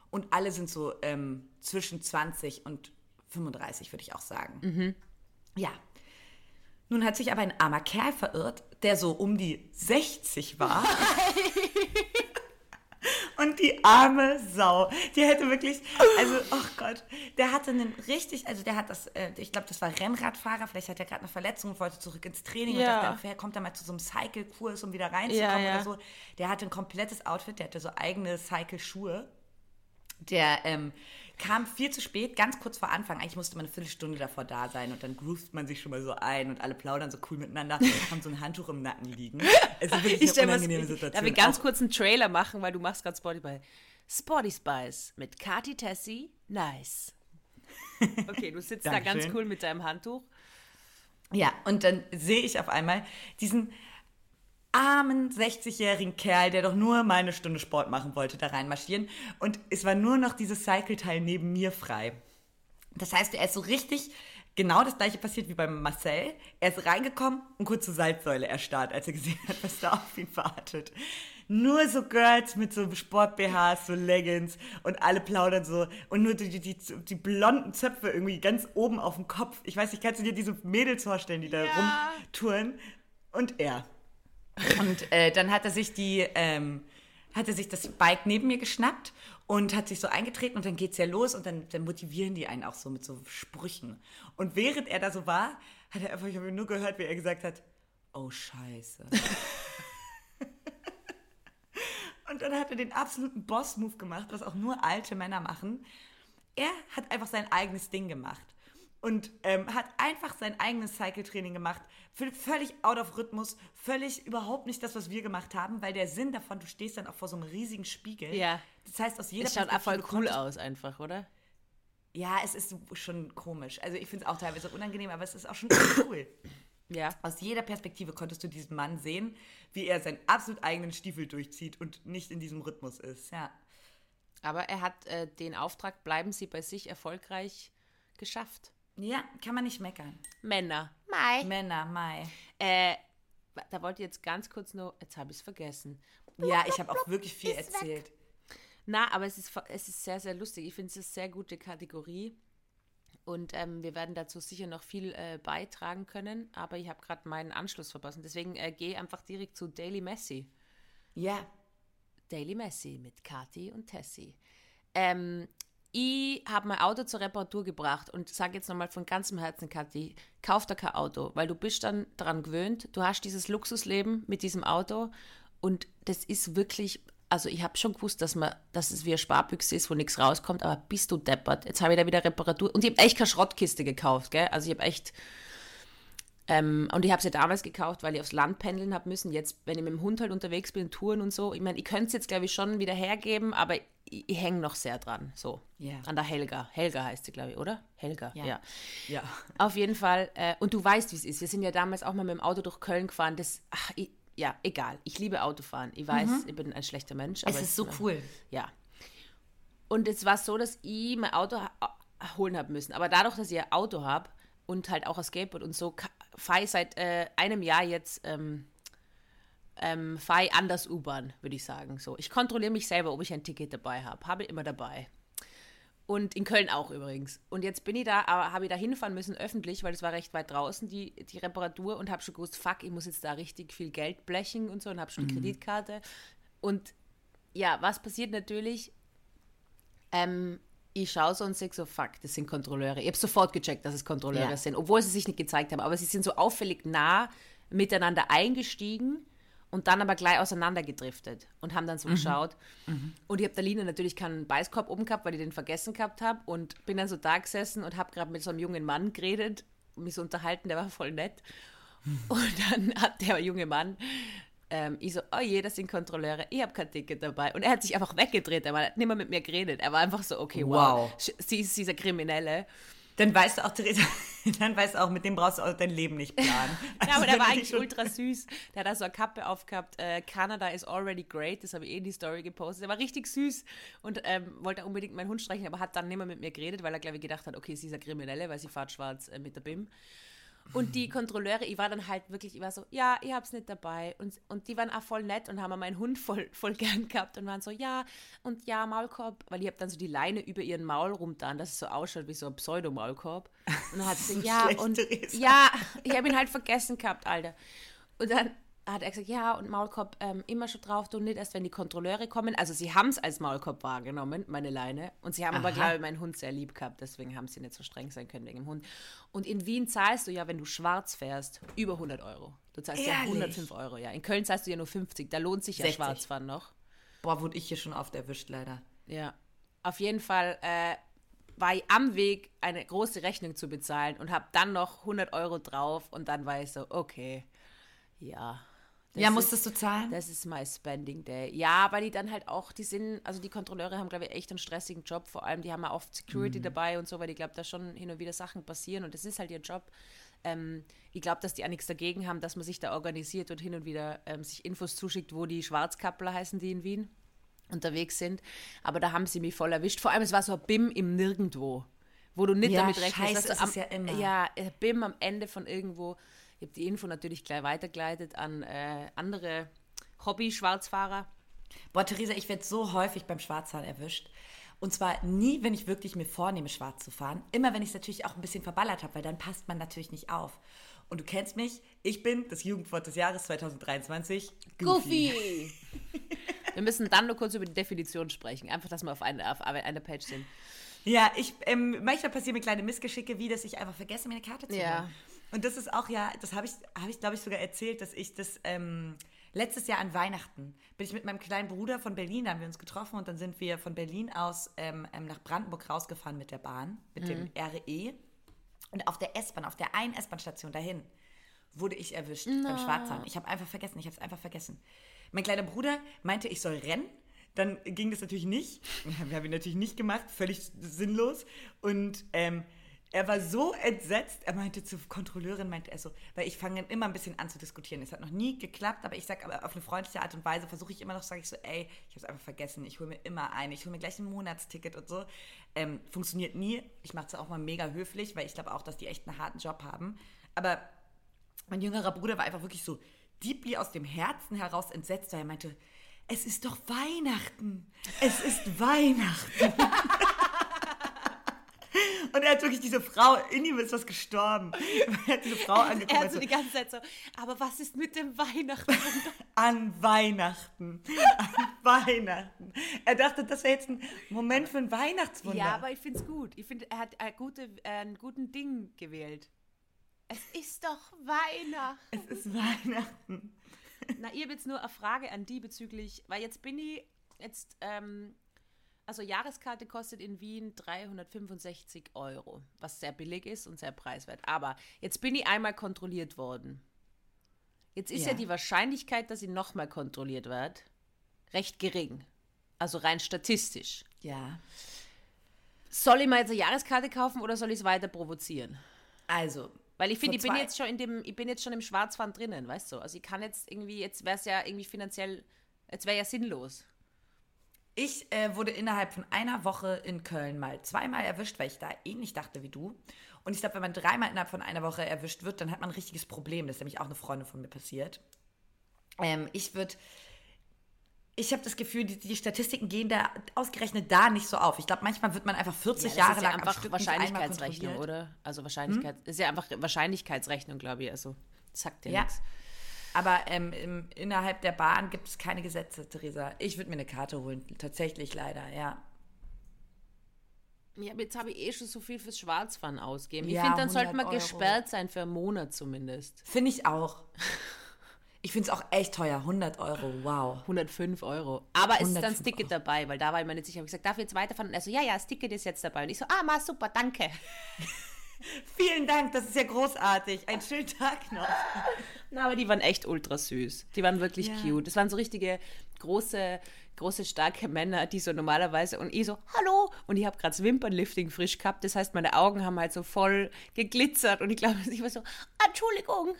Und alle sind so ähm, zwischen 20 und 35, würde ich auch sagen. Ja. Nun hat sich aber ein armer Kerl verirrt, der so um die 60 war. Und die arme Sau, die hätte wirklich, also, oh Gott, der hatte einen richtig, also der hat das, äh, ich glaube, das war Rennradfahrer, vielleicht hat er gerade eine Verletzung und wollte zurück ins Training Ja. und dachte, vielleicht kommt er mal zu so einem Cycle-Kurs, um wieder reinzukommen Ja, ja. oder so. Der hatte ein komplettes Outfit, der hatte so eigene Cycle-Schuhe. Der ähm, kam viel zu spät, ganz kurz vor Anfang. Eigentlich musste man eine Viertelstunde davor da sein und dann groovt man sich schon mal so ein und alle plaudern so cool miteinander, haben so ein Handtuch im Nacken liegen. Also wirklich Ich eine unangenehme ich, Situation. darf ich ganz Auch- kurz einen Trailer machen, weil du machst gerade Spotify. Sporty Spice mit Kati Tessie, nice. Okay, du sitzt da ganz cool mit deinem Handtuch. Ja, und dann sehe ich auf einmal diesen armen 60-jährigen Kerl, der doch nur mal eine Stunde Sport machen wollte, da reinmarschieren. Und es war nur noch dieses Cycle-Teil neben mir frei. Das heißt, er ist so richtig genau das gleiche passiert wie beim Marcel. Er ist reingekommen und kurz zur Salzsäule erstarrt, als er gesehen hat, was da auf ihn wartet. Nur so Girls mit so Sport-BHs, so Leggings und alle plaudern so und nur die, die, die blonden Zöpfe irgendwie ganz oben auf dem Kopf. Ich weiß nicht, kannst du dir diese Mädels vorstellen, die da Ja. rumtouren? Und er. Und äh, dann hat er sich die, ähm, hat er sich das Bike neben mir geschnappt und hat sich so eingetreten und dann geht's ja los und dann, dann motivieren die einen auch so mit so Sprüchen. Und während er da so war, hat er einfach, ich habe nur gehört, wie er gesagt hat, oh Scheiße. und dann hat er den absoluten Boss-Move gemacht, was auch nur alte Männer machen. Er hat einfach sein eigenes Ding gemacht und ähm, hat einfach sein eigenes Cycle-Training gemacht. Völ- Völlig out of Rhythmus, völlig überhaupt nicht das, was wir gemacht haben, weil der Sinn davon, du stehst dann auch vor so einem riesigen Spiegel. Ja. Das heißt, aus jeder Es schaut voll cool aus einfach, oder? Ja, es ist schon komisch. Also ich finde es auch teilweise unangenehm, aber es ist auch schon cool. Ja. Aus jeder Perspektive konntest du diesen Mann sehen, wie er seinen absolut eigenen Stiefel durchzieht und nicht in diesem Rhythmus ist. Ja. Aber er hat äh, den Auftrag, bleiben Sie bei sich, erfolgreich geschafft. Ja, kann man nicht meckern. Männer. Mai. Männer, Mai. Äh, da wollte ich jetzt ganz kurz nur, jetzt habe ich es vergessen. Ja, ich habe auch wirklich viel erzählt. Na, aber es ist, es ist sehr, sehr lustig. Ich finde es eine sehr gute Kategorie. Und ähm, wir werden dazu sicher noch viel äh, beitragen können. Aber ich habe gerade meinen Anschluss verpasst. Und Deswegen äh, gehe einfach direkt zu Daily Messi. Ja. Daily Messi mit Kati und Tessie. Ähm, ich habe mein Auto zur Reparatur gebracht und sage jetzt nochmal von ganzem Herzen, Kathi, kauf dir kein Auto, weil du bist dann daran gewöhnt, du hast dieses Luxusleben mit diesem Auto und das ist wirklich, also ich habe schon gewusst, dass, man, dass es wie eine Sparbüchse ist, wo nichts rauskommt, aber bist du deppert. Jetzt habe ich da wieder Reparatur und ich habe echt keine Schrottkiste gekauft, gell? Also ich habe echt ähm, und ich habe sie damals gekauft, weil ich aufs Land pendeln habe müssen. Jetzt, wenn ich mit dem Hund halt unterwegs bin, Touren und so. Ich meine, ich könnte es jetzt, glaube ich, schon wieder hergeben, aber ich, hänge noch sehr dran. So. Ja. An der Helga. Helga heißt sie, glaube ich, oder? Helga, ja. Ja. Ja. Auf jeden Fall. Äh, und du weißt, wie es ist. Wir sind ja damals auch mal mit dem Auto durch Köln gefahren. Das, ach, ich, ja, egal. Ich liebe Autofahren. Ich weiß, ich bin ein schlechter Mensch. Es ist so cool. Ja. Und es war so, dass ich mein Auto holen habe müssen. Aber dadurch, dass ich ein Auto habe und halt auch ein Skateboard und so, fahre ich seit äh, einem Jahr jetzt ähm, ähm, fahre ich anders U-Bahn, würde ich sagen. So, ich kontrolliere mich selber, ob ich ein Ticket dabei habe. Habe ich immer dabei. Und in Köln auch übrigens. Und jetzt bin ich da, aber habe ich da hinfahren müssen öffentlich, weil es war recht weit draußen, die, die Reparatur und habe schon gewusst, fuck, ich muss jetzt da richtig viel Geld blechen und so und habe schon die Kreditkarte. Und ja, was passiert natürlich? Ähm, ich schaue so und sehe so, fuck, das sind Kontrolleure. Ich habe sofort gecheckt, dass es Kontrolleure Ja. sind, obwohl sie sich nicht gezeigt haben. Aber sie sind so auffällig nah miteinander eingestiegen und dann aber gleich auseinandergedriftet und haben dann so geschaut. Und ich habe der Line natürlich keinen Beißkorb oben gehabt, weil ich den vergessen gehabt habe und bin dann so da gesessen und habe gerade mit so einem jungen Mann geredet mich so unterhalten, der war voll nett. Und dann hat der junge Mann ähm, ich so, oh je, das sind Kontrolleure, ich habe kein Ticket dabei. Und er hat sich einfach weggedreht, er hat nicht mehr mit mir geredet. Er war einfach so, okay, wow, Wow. sie ist dieser Kriminelle. Dann weißt du auch, Theresa, dann weißt du auch, mit dem brauchst du auch dein Leben nicht planen. Ja, aber Also, der war eigentlich schon- ultra süß. Der hat da so eine Kappe aufgehabt. Äh, Canada is already great. Das habe ich eh in die Story gepostet. Der war richtig süß und ähm, wollte unbedingt meinen Hund streichen, aber hat dann nicht mehr mit mir geredet, weil er, glaube ich, gedacht hat, okay, sie ist eine Kriminelle, weil sie fährt schwarz äh, mit der BIM. Und die Kontrolleure, ich war dann halt wirklich, ich war so, ja, ich hab's nicht dabei. Und, und die waren auch voll nett und haben meinen Hund voll, voll gern gehabt und waren so, ja, und ja, Maulkorb, weil ich hab dann so die Leine über ihren Maul rumtan, dass es so ausschaut wie so ein Pseudo-Maulkorb. Und dann hat sie, ja, und ja, ich habe ihn halt vergessen gehabt, Alter. Und dann hat er gesagt, ja, und Maulkorb ähm, immer schon drauf, du nicht erst, wenn die Kontrolleure kommen. Also sie haben es als Maulkorb wahrgenommen, meine Leine. Und sie haben aber, Aha. glaube ich, meinen Hund sehr lieb gehabt, deswegen haben sie nicht so streng sein können wegen dem Hund. Und in Wien zahlst du ja, wenn du schwarz fährst, über 100 Euro. Du zahlst ja Ehrlich? 105 Euro, ja. In Köln zahlst du ja nur 50, da lohnt sich ja 60. Schwarzfahren noch. Boah, wurde ich hier schon oft erwischt, leider. Ja, auf jeden Fall äh, war ich am Weg, eine große Rechnung zu bezahlen und habe dann noch 100 Euro drauf und dann war ich so, okay, ja. Das ja, ist- musstest du zahlen? Das ist my spending day. Ja, weil die dann halt auch, die sind, also die Kontrolleure haben, glaube ich, echt einen stressigen Job. Vor allem, die haben ja oft Security Mhm. dabei und so, weil ich glaube, da schon hin und wieder Sachen passieren und das ist halt ihr Job. Ähm, ich glaube, dass die auch nichts dagegen haben, dass man sich da organisiert und hin und wieder ähm, sich Infos zuschickt, wo die Schwarzkappler heißen, die in Wien unterwegs sind. Aber da haben sie mich voll erwischt. Vor allem, es war so ein BIM im Nirgendwo. wo du nicht Ja, damit rechnest. scheiße dass du ist am, es ja immer. Ja, äh, BIM am Ende von irgendwo, ich habe die Info natürlich gleich weitergeleitet an äh, andere Hobby-Schwarzfahrer. Boah, Theresa, ich werde so häufig beim Schwarzfahren erwischt. Und zwar nie, wenn ich wirklich mir vornehme, schwarz zu fahren. Immer, wenn ich es natürlich auch ein bisschen verballert habe, weil dann passt man natürlich nicht auf. Und du kennst mich, ich bin das Jugendwort des Jahres 2023. Goofy! Wir müssen dann nur kurz über die Definition sprechen. Einfach, dass wir auf, eine, auf einer Page sind. Ja, ich, ähm, manchmal passieren mir kleine Missgeschicke, wie dass ich einfach vergesse, mir eine Karte zu Ja. holen. Und das ist auch ja, das habe ich, habe ich glaube ich sogar erzählt, dass ich das ähm, letztes Jahr an Weihnachten bin ich mit meinem kleinen Bruder von Berlin, da haben wir uns getroffen und dann sind wir von Berlin aus ähm, ähm, nach Brandenburg rausgefahren mit der Bahn, mit dem RE. Und auf der S-Bahn, auf der einen S-Bahn-Station dahin, wurde ich erwischt beim Schwarzfahren. Ich habe einfach vergessen, ich habe es einfach vergessen. Mein kleiner Bruder meinte, ich soll rennen. Dann ging das natürlich nicht. Wir haben ihn natürlich nicht gemacht, völlig sinnlos. Und ähm, er war so entsetzt, er meinte zur Kontrolleurin, meinte er so, weil ich fange immer ein bisschen an zu diskutieren. Es hat noch nie geklappt, aber ich sage aber auf eine freundliche Art und Weise, versuche ich immer noch, sage ich so, ey, ich habe es einfach vergessen, ich hole mir immer ein, ich hole mir gleich ein Monatsticket und so. Ähm, funktioniert nie. Ich mache es auch mal mega höflich, weil ich glaube auch, dass die echt einen harten Job haben. Aber mein jüngerer Bruder war einfach wirklich so deeply aus dem Herzen heraus entsetzt, weil er meinte, es ist doch Weihnachten. Es ist Weihnachten. Und er hat wirklich diese Frau, in ihm ist was gestorben. Er hat diese Frau angeguckt Er hat so die ganze Zeit so, aber was ist mit dem Weihnachten? an Weihnachten. An Weihnachten. Er dachte, das wäre jetzt ein Moment für ein Weihnachtswunder. ja, aber ich finde es gut. Ich finde, er hat ein, gute, äh, ein guten Ding gewählt. Es ist doch Weihnachten. es ist Weihnachten. Na, ich habe jetzt nur eine Frage an die bezüglich, weil jetzt bin ich jetzt, ähm, also Jahreskarte kostet in Wien 365 Euro, was sehr billig ist und sehr preiswert. Aber jetzt bin ich einmal kontrolliert worden. Jetzt ist ja, Ja. die Wahrscheinlichkeit, dass ich nochmal kontrolliert werde, recht gering. Also rein statistisch. Ja. Soll ich mal jetzt eine Jahreskarte kaufen oder soll ich es weiter provozieren? Also, Weil ich finde, ich bin jetzt schon in dem, ich bin jetzt schon im Schwarzfahren drinnen, weißt du? Also ich kann jetzt irgendwie, jetzt wäre es ja irgendwie finanziell, jetzt wäre ja sinnlos. Ich äh, wurde innerhalb von einer Woche in Köln mal zweimal erwischt, weil ich da ähnlich dachte wie du. Und ich glaube, wenn man dreimal innerhalb von einer Woche erwischt wird, dann hat man ein richtiges Problem. Das ist nämlich auch eine Freundin von mir passiert. Ähm, ich würde. Ich habe das Gefühl, die, die Statistiken gehen da ausgerechnet da nicht so auf. Ich glaube, manchmal wird man einfach 40 das Jahre ist ja lang am einfach Stück Wahrscheinlichkeitsrechnung, oder? Also Wahrscheinlichkeit, ist ja einfach Wahrscheinlichkeitsrechnung, glaube ich. Also sagt ja, Ja. nichts. Aber ähm, im, innerhalb der Bahn gibt es keine Gesetze, Theresa. Ich würde mir eine Karte holen, tatsächlich leider, ja. Ja, aber jetzt habe ich eh schon so viel fürs Schwarzfahren ausgeben. Ich Ja, finde, dann sollte 100 man Euro. gesperrt sein für einen Monat zumindest. Finde ich auch. Ich finde es auch echt teuer, 100 Euro, wow. 105 Euro. Aber es ist dann das 105 Ticket dabei, weil da war ich mir nicht sicher. Ich habe gesagt, darf ich jetzt weiterfahren? Und er so, ja, ja, das Ticket ist jetzt dabei. Und ich so, ah, ma, super, danke. Vielen Dank, das ist ja großartig. Einen schönen Tag noch. Na, aber die waren echt ultra süß. Die waren wirklich Ja. cute. Das waren so richtige große, große, starke Männer, die so normalerweise und ich so, hallo! Und ich habe gerade das Wimpernlifting frisch gehabt. Das heißt, meine Augen haben halt so voll geglitzert und ich glaube, ich war so, "Ah, Entschuldigung.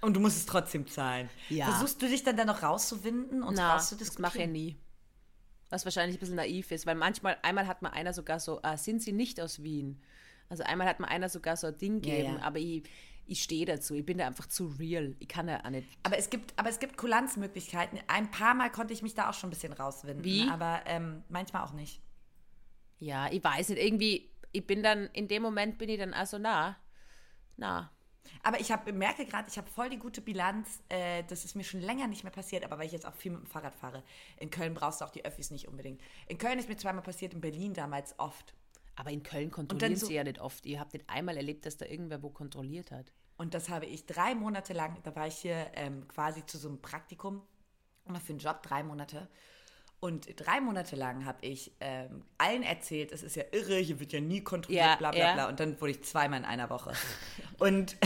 Und du musst es trotzdem zahlen. Ja. Versuchst du dich dann da noch rauszuwinden und Na, das mache ich nie. Was wahrscheinlich ein bisschen naiv ist, weil manchmal, einmal hat mir einer sogar so, ah, sind Sie nicht aus Wien? Also einmal hat mir einer sogar so ein Ding Ja, gegeben, ja. aber ich, ich stehe dazu. Ich bin da einfach zu real. Ich kann da auch nicht. Aber es gibt, aber es gibt Kulanzmöglichkeiten. Ein paar Mal konnte ich mich da auch schon ein bisschen rauswinden. Wie? Aber ähm, manchmal auch nicht. Ja, ich weiß nicht, irgendwie, ich bin dann, in dem Moment bin ich dann also na, na. Aber ich hab, merke gerade, ich habe voll die gute Bilanz. Äh, das ist mir schon länger nicht mehr passiert, aber weil ich jetzt auch viel mit dem Fahrrad fahre. In Köln brauchst du auch die Öffis nicht unbedingt. In Köln ist mir zweimal passiert, in Berlin damals oft. Aber in Köln kontrollieren so- sie ja nicht oft. Ihr habt nicht einmal erlebt, dass da irgendwer wo kontrolliert hat. Und das habe ich drei Monate lang, da war ich hier ähm, quasi zu so einem Praktikum und für einen Job drei Monate. Und drei Monate lang habe ich ähm, allen erzählt, es ist ja irre, hier wird ja nie kontrolliert, Ja, bla bla ja. bla. Und dann wurde ich zweimal in einer Woche. und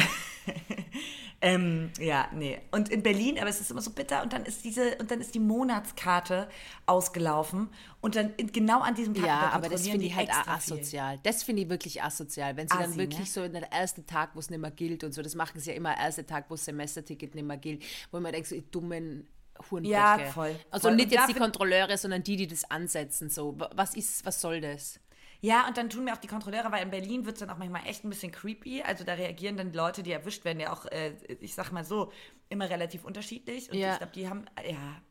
ähm, ja, nee. Und in Berlin, aber es ist immer so bitter und dann ist diese, und dann ist die Monatskarte ausgelaufen und dann in, genau an diesem Tag. Ja, aber das finde ich halt extra viel. asozial. Das finde ich wirklich asozial, wenn sie dann Assi, wirklich ne? so in der ersten Tag, wo es nicht mehr gilt und so, das machen sie ja immer erster Tag, wo das Semesterticket nicht mehr gilt, wo man denkt, so, ihr dummen Hurenböcke. Ja, voll, Also voll. nicht jetzt die Kontrolleure, sondern die, die das ansetzen, so. Wa- Was ist, was soll das? Ja, und dann tun mir auch die Kontrolleure, weil in Berlin wird es dann auch manchmal echt ein bisschen creepy. Also da reagieren dann die Leute, die erwischt werden, ja auch, äh, ich sag mal so, immer relativ unterschiedlich. Und Ja. ich glaube, die haben, ja,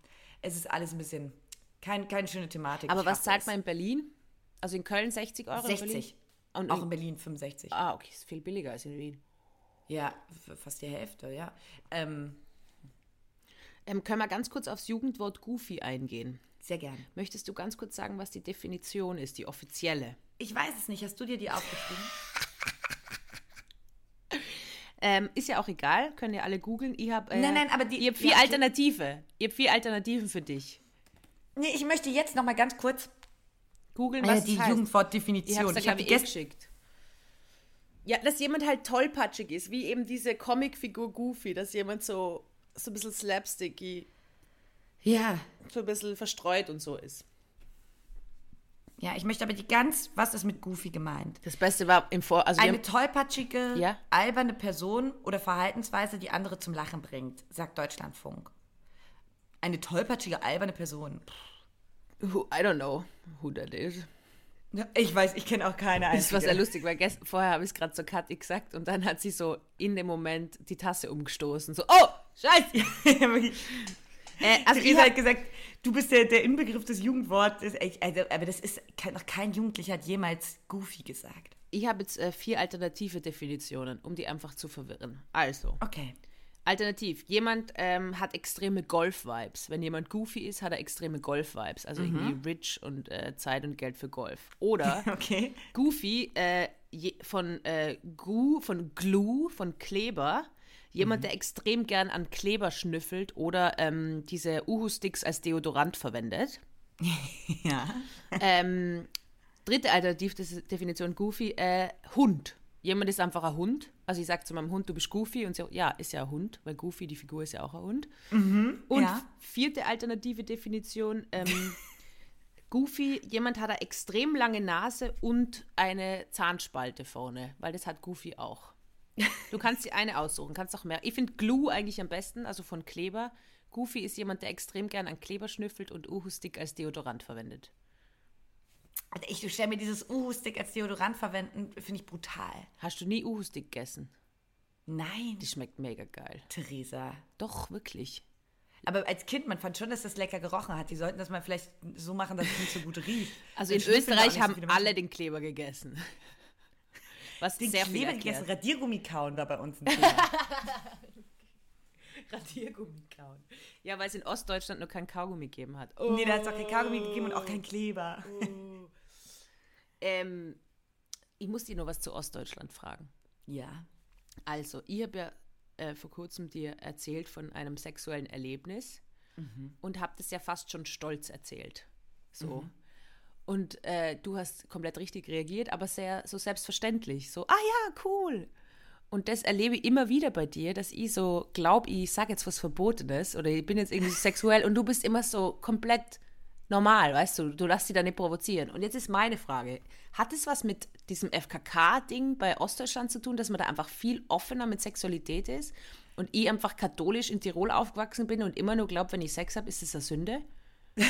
es ist alles ein bisschen, kein, keine schöne Thematik. Aber Ich was zahlt man in Berlin? Also in Köln 60 Euro? in 60. Berlin? Und Auch in, in Berlin 65. ah, okay, ist viel billiger als in Wien. Ja, fast die Hälfte, ja. Ähm, Ähm, können wir ganz kurz aufs Jugendwort Goofy eingehen? sehr gern. Möchtest du ganz kurz sagen, was die Definition ist, die offizielle? Ich weiß es nicht. Hast du dir die aufgeschrieben? Ähm, ist ja auch egal, können ja alle googeln. Ich habe äh, Nein, nein, aber die- ihr habt vier ja. Alternative. Ihr habt vier Alternativen für dich. Nee, ich möchte jetzt noch mal ganz kurz Googeln, äh, was die heißt. Ich Jugendwortdefinition. Ich habe die eh geschickt. Ja, dass jemand halt tollpatschig ist, wie eben diese Comicfigur Goofy, dass jemand so, so ein bisschen slapsticky, Ja, so ein bisschen verstreut und so ist. ja, ich möchte aber die ganz, was ist mit Goofy gemeint? Das Beste war im Vor... Also Eine tollpatschige, Ja. alberne Person oder Verhaltensweise, die andere zum Lachen bringt, sagt Deutschlandfunk. Eine tollpatschige, alberne Person. who, I don't know who that is. Ich weiß, ich kenne auch keine Das war sehr einzige. lustig, weil gest vorher habe ich es gerade zur Kathi gesagt und dann hat sie so in dem Moment die Tasse umgestoßen. So, oh, scheiße! Äh, also Theresa hab, hat gesagt, du bist der, der Inbegriff des Jugendwortes. Also, aber das ist, noch kein Jugendlicher hat jemals Goofy gesagt. ich habe jetzt äh, vier alternative Definitionen, um die einfach zu verwirren. Also, Okay. alternativ, jemand ähm, hat extreme Golf-Vibes. Wenn jemand goofy ist, hat er extreme Golf-Vibes. Also irgendwie rich und äh, Zeit und Geld für Golf. Oder Okay. Goofy äh, je, von äh, Gu, von Glue, von Kleber. Jemand, der extrem gern an Kleber schnüffelt oder ähm, diese Uhu-Sticks als Deodorant verwendet. Ja. Ähm, dritte Alternativdefinition Goofy, äh, Hund. Jemand ist einfach ein Hund. Also ich sage zu meinem Hund, du bist Goofy und so, ja, ist ja ein Hund, weil Goofy, die Figur ist ja auch ein Hund. und ja. vierte alternative Definition, ähm, Goofy, jemand hat eine extrem lange Nase und eine Zahnspalte vorne, weil das hat Goofy auch. Du kannst dir eine aussuchen, kannst auch mehr. Ich finde Glue eigentlich am besten, also von Kleber. Goofy ist jemand, der extrem gern an Kleber schnüffelt und Uhu-Stick als Deodorant verwendet. Also ich stelle mir dieses Uhu-Stick als Deodorant verwenden, finde ich brutal. Hast du nie Uhu-Stick gegessen? Nein, Die schmeckt mega geil. Theresa. Doch, wirklich. Aber als Kind, man fand schon, dass das lecker gerochen hat. Die sollten das mal vielleicht so machen, dass es nicht so gut riecht. Also in Österreich so haben Menschen. alle den Kleber gegessen. Was den sehr viel erklärt. gegessen. Radiergummi kauen war bei uns ein Thema. Radiergummi kauen. Ja, weil es in Ostdeutschland nur kein Kaugummi gegeben hat. Oh. nee, da hat es auch kein Kaugummi gegeben und auch kein Kleber. Ähm, ich muss dir noch was zu Ostdeutschland fragen. Ja. Also, ich habe ja äh, vor kurzem dir erzählt von einem sexuellen Erlebnis und habe das ja fast schon stolz erzählt. So. Und äh, du hast komplett richtig reagiert, aber sehr so selbstverständlich. So, ah ja, cool. Und das erlebe ich immer wieder bei dir, dass ich so glaube, ich sage jetzt was Verbotenes oder ich bin jetzt irgendwie sexuell und du bist immer so komplett normal, weißt du, du lässt dich da nicht provozieren. Und jetzt ist meine Frage, hat es was mit diesem FKK-Ding bei Ostdeutschland zu tun, dass man da einfach viel offener mit Sexualität ist und ich einfach katholisch in Tirol aufgewachsen bin und immer nur glaube, wenn ich Sex habe, ist es eine Sünde?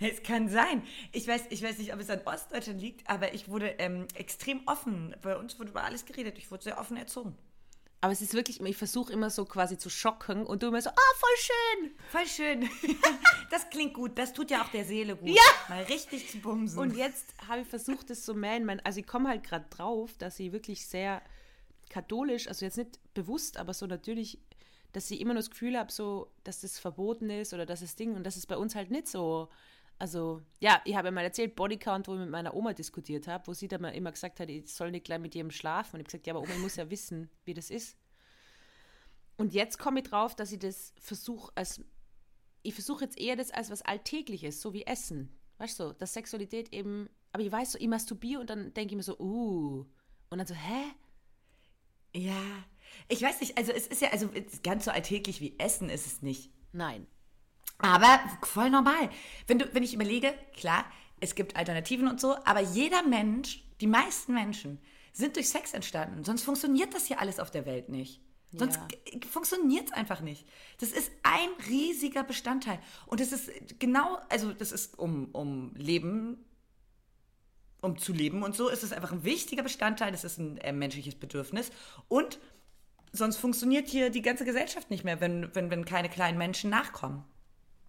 Es kann sein. Ich weiß, ich weiß nicht, ob es an Ostdeutschland liegt, aber ich wurde ähm, extrem offen. Bei uns wurde über alles geredet. Ich wurde sehr offen erzogen. Aber es ist wirklich, ich versuche immer so quasi zu schocken und du immer so, ah, voll schön. Voll schön. Das klingt gut. Das tut ja auch der Seele gut. Ja. Mal richtig zu bumsen. Und jetzt habe ich versucht, das so in mein, also ich komme halt gerade drauf, dass sie wirklich sehr katholisch, also jetzt nicht bewusst, aber so natürlich, dass ich immer nur das Gefühl habe, so, dass das verboten ist oder dass das Ding und das ist bei uns halt nicht so. Also, ja, ich habe ja mal erzählt, Bodycount, wo ich mit meiner Oma diskutiert habe, wo sie dann mal immer gesagt hat, ich soll nicht gleich mit jedem schlafen. Und ich habe gesagt, ja, aber Oma, ich muss ja wissen, wie das ist. Und jetzt komme ich drauf, dass ich das versuche als, ich versuche jetzt eher das als was Alltägliches, so wie Essen. Weißt du, dass Sexualität eben, aber ich weiß so, ich masturbiere und dann denke ich mir so, uh. Und dann so, hä? ja. Ich weiß nicht, also es ist ja, also ganz so alltäglich wie Essen ist es nicht. Nein. Aber voll normal. Wenn, du, wenn ich überlege, klar, es gibt Alternativen und so, aber jeder Mensch, die meisten Menschen, sind durch Sex entstanden. Sonst funktioniert das hier alles auf der Welt nicht. Sonst Ja. funktioniert es einfach nicht. Das ist ein riesiger Bestandteil. Und es ist genau, also das ist um, um Leben um zu leben und so, ist es einfach ein wichtiger Bestandteil, das ist ein äh, menschliches Bedürfnis. Und sonst funktioniert hier die ganze Gesellschaft nicht mehr, wenn, wenn, wenn keine kleinen Menschen nachkommen.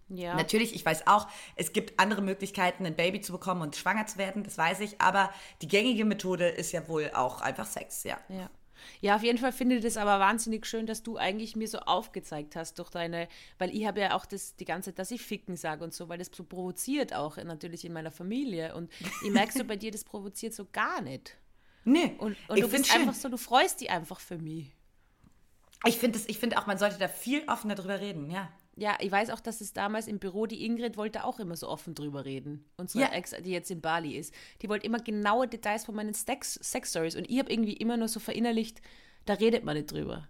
Ja. Natürlich, ich weiß auch, es gibt andere Möglichkeiten, ein Baby zu bekommen und schwanger zu werden, das weiß ich, aber die gängige Methode ist ja wohl auch einfach Sex, ja. Ja. Ja, auf jeden Fall finde ich das aber wahnsinnig schön, dass du eigentlich mir so aufgezeigt hast durch deine, weil ich habe ja auch das die ganze Zeit, dass ich ficken sage und so, weil das so provoziert auch natürlich in meiner Familie und ich merke so bei dir, das provoziert so gar nicht. Nee, Und, und ich du bist einfach so, du freust dich einfach für mich. Ich finde finde auch, man sollte da viel offener drüber reden, ja. Ja, ich weiß auch, dass es damals im Büro, die Ingrid wollte auch immer so offen drüber reden. Unsere Ja. Ex, die jetzt in Bali ist. Die wollte immer genaue Details von meinen Sex- Sex-Stories. Und ich habe irgendwie immer nur so verinnerlicht, da redet man nicht drüber.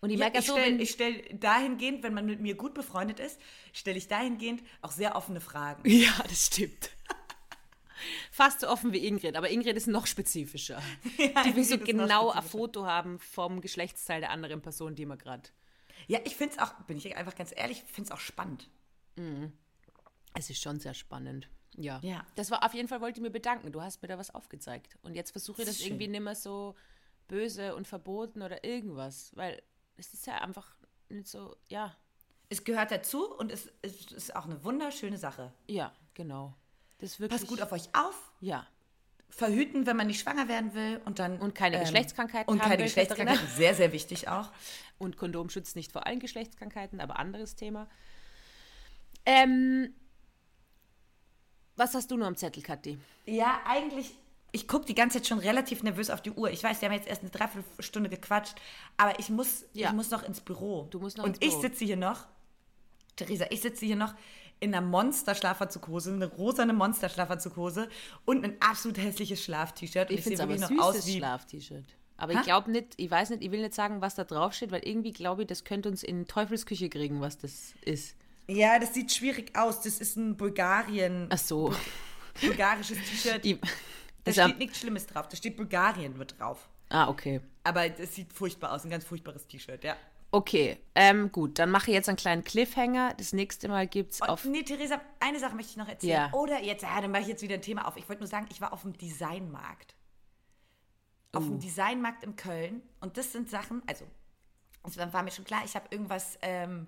Und ich Ja, merke ja ich so, stelle wenn, stell dahingehend, wenn man mit mir gut befreundet ist, stelle ich dahingehend auch sehr offene Fragen. Ja, das stimmt. Fast so offen wie Ingrid, aber Ingrid ist noch spezifischer. die will so genau ein. Foto haben vom Geschlechtsteil der anderen Person, die man gerade. Ja, ich finde es auch, bin ich einfach ganz ehrlich, finde es auch spannend. Es ist schon sehr spannend. Ja. Ja. Das war auf jeden Fall, wollte ich mir bedanken. Du hast mir da was aufgezeigt. Und jetzt versuche ich Das das, irgendwie nicht mehr so böse und verboten oder irgendwas. Weil es ist ja einfach nicht so, ja. Es gehört dazu und es, es ist auch eine wunderschöne Sache. Ja, genau. Das wirklich. Passt gut auf euch auf, Ja. Verhüten, wenn man nicht schwanger werden will und dann Und keine Geschlechtskrankheiten und haben keine will, Geschlechtskrankheiten, sehr sehr wichtig auch. Und Kondom schützt nicht vor allen Geschlechtskrankheiten, aber anderes Thema. Ähm, was hast du nur am Zettel, Kathi? Ja, eigentlich. Ich gucke die ganze Zeit schon relativ nervös auf die Uhr. Ich weiß, wir haben jetzt erst eine Dreiviertelstunde gequatscht, aber ich muss, Ja. ich muss noch ins Büro. Du musst noch Und ins ich Büro. sitze hier noch, Theresa, ich sitze hier noch in einer Monster-Schlafanzughose, eine rosane Monster-Schlafanzughose und ein absolut hässliches Schlaf-T-Shirt. Und Ich finde es sehe aber wirklich süßes noch aus wie Schlaf-T-Shirt. Aber Ha? ich glaube nicht, ich weiß nicht, ich will nicht sagen, was da drauf steht, weil irgendwie glaube ich, das könnte uns in Teufelsküche kriegen, was das ist. Ja, das sieht schwierig aus. Das ist ein Bulgarien, Ach so. bulgarisches T-Shirt. Da steht nichts Schlimmes drauf. Da steht Bulgarien wird drauf. ah, okay. Aber das sieht furchtbar aus. Ein ganz furchtbares T-Shirt, ja. Okay, ähm, gut, dann mache ich jetzt einen kleinen Cliffhanger. Das nächste Mal gibt's Und, auf. nee, Theresa, eine Sache möchte ich noch erzählen. Ja. Oder jetzt, ja, dann mache ich jetzt wieder ein Thema auf. Ich wollte nur sagen, ich war auf dem Designmarkt. Auf Uh. dem Designmarkt in Köln. Und das sind Sachen, also, es war war mir schon klar, ich habe irgendwas, ähm,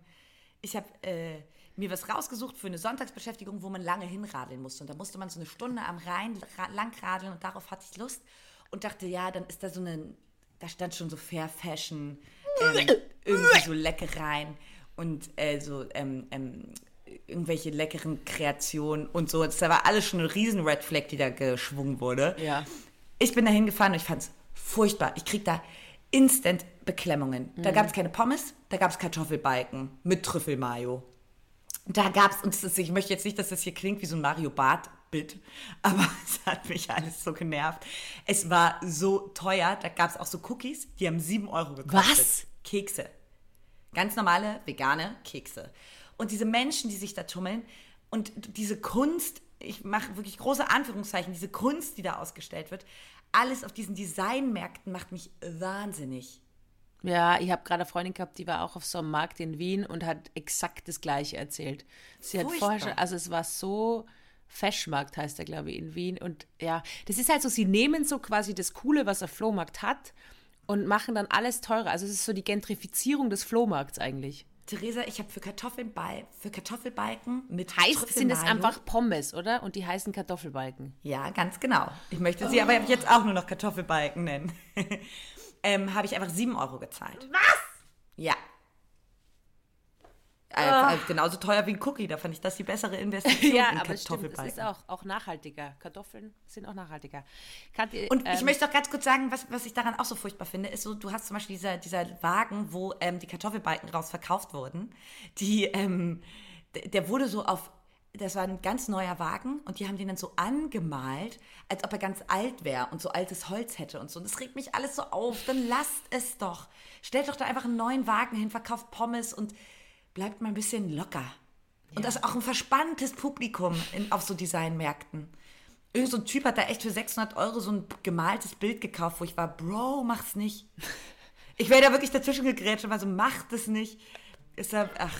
ich habe äh, mir was rausgesucht für eine Sonntagsbeschäftigung, wo man lange hinradeln musste. Und da musste man so eine Stunde am Rhein ra- langradeln und darauf hatte ich Lust. Und dachte, ja, dann ist da so eine, da stand schon so Fair Fashion, ähm, irgendwie so Leckereien und äh, so ähm, ähm, irgendwelche leckeren Kreationen und so. Das war alles schon eine riesen Red Flag, die da geschwungen wurde. Ja. Ich bin da hingefahren und ich fand es furchtbar. Ich krieg da instant Beklemmungen. Da Mhm. gab es keine Pommes, da gab es Kartoffelbalken mit Trüffelmayo. Da gab es, und ist, ich möchte jetzt nicht, dass das hier klingt wie so ein Mario Bart-Bit, aber es hat mich alles so genervt. Es war so teuer, da gab es auch so Cookies, die haben 7 Euro gekostet. Was? Kekse. Ganz normale, vegane Kekse. Und diese Menschen, die sich da tummeln und diese Kunst, ich mache wirklich große Anführungszeichen, diese Kunst, die da ausgestellt wird, alles auf diesen Designmärkten macht mich wahnsinnig. Ja, ich habe gerade eine Freundin gehabt, die war auch auf so einem Markt in Wien und hat exakt das Gleiche erzählt. Sie hat Furchtbar. vorher schon, also es war so, Feschmarkt heißt der, glaube ich, in Wien. Und ja, das ist halt so, sie nehmen so quasi das Coole, was der Flohmarkt hat und machen dann alles teurer. Also es ist so die Gentrifizierung des Flohmarkts eigentlich. Theresa, ich habe für für Kartoffelbalken mit Heißt, sind es einfach Pommes, oder? Und die heißen Kartoffelbalken. Ja, ganz genau. Ich möchte sie aber jetzt auch nur noch Kartoffelbalken nennen. ähm, habe ich einfach 7 Euro gezahlt. Was? Ja. Äh, äh, genauso teuer wie ein Cookie, da fand ich das die bessere Investition Ja, in aber stimmt, es Kartoffelbalken. ist auch, auch nachhaltiger. Kartoffeln sind auch nachhaltiger. Kathi, Und ich ähm, möchte auch ganz kurz sagen, was, was ich daran auch so furchtbar finde, ist so, du hast zum Beispiel dieser, dieser Wagen, wo ähm, die Kartoffelbalken raus verkauft wurden, die, ähm, der wurde so auf, das war ein ganz neuer Wagen und die haben den dann so angemalt, als ob er ganz alt wäre und so altes Holz hätte und so. Und das regt mich alles so auf, dann lasst es doch. Stellt doch da einfach einen neuen Wagen hin, verkauft Pommes und bleibt mal ein bisschen locker. Und das ist auch ein verspanntes Publikum in, auf so Designmärkten. Irgend so ein Typ hat da echt für 600 Euro so ein gemaltes Bild gekauft, wo ich war, Bro, mach's nicht. Ich wäre da wirklich dazwischen gegrätscht und war so, mach das nicht. Ist ja, ach,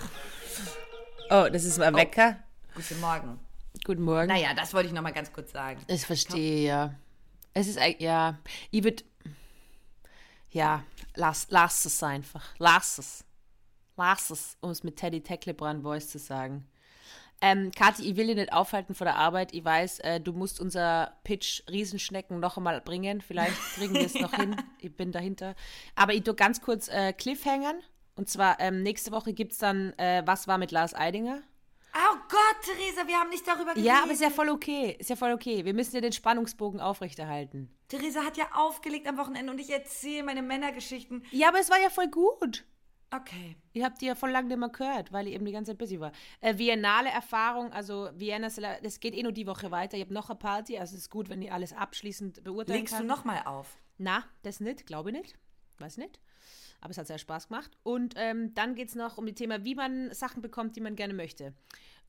oh, das ist mal Wecker. guten Morgen. Guten Morgen. Naja, das wollte ich noch mal ganz kurz sagen. Ich verstehe, ja. Es ist, ja, ich würde, ja, lass, lass es einfach. Lass es. Lass es, um es mit Teddy Tecklebrand Voice zu sagen. Ähm, Kathi, ich will dich nicht aufhalten vor der Arbeit. Ich weiß, äh, du musst unser Pitch Riesenschnecken noch einmal bringen. Vielleicht kriegen wir es noch hin. Ich bin dahinter. Aber ich tue ganz kurz äh, Cliffhangern. Und zwar ähm, nächste Woche gibt es dann äh, Was war mit Lars Eidinger? Oh Gott, Theresa, wir haben nicht darüber geredet. Ja, aber ist ja voll okay. Ist ja voll okay. Wir müssen ja den Spannungsbogen aufrechterhalten. Theresa hat ja aufgelegt am Wochenende und ich erzähle meine Männergeschichten. Ja, aber es war ja voll gut. Okay. Ich hab die ja voll lange nicht mehr gehört, weil ich eben die ganze Zeit busy war. Äh, Viennale Erfahrung, also Vienna, das geht eh nur die Woche weiter. Ich habe noch eine Party, also es ist gut, wenn ich alles abschließend beurteilen Legst kann. du noch mal auf? Na, das nicht, glaube ich nicht. Weiß nicht. Aber es hat sehr Spaß gemacht. Und ähm, dann geht es noch um das Thema, wie man Sachen bekommt, die man gerne möchte.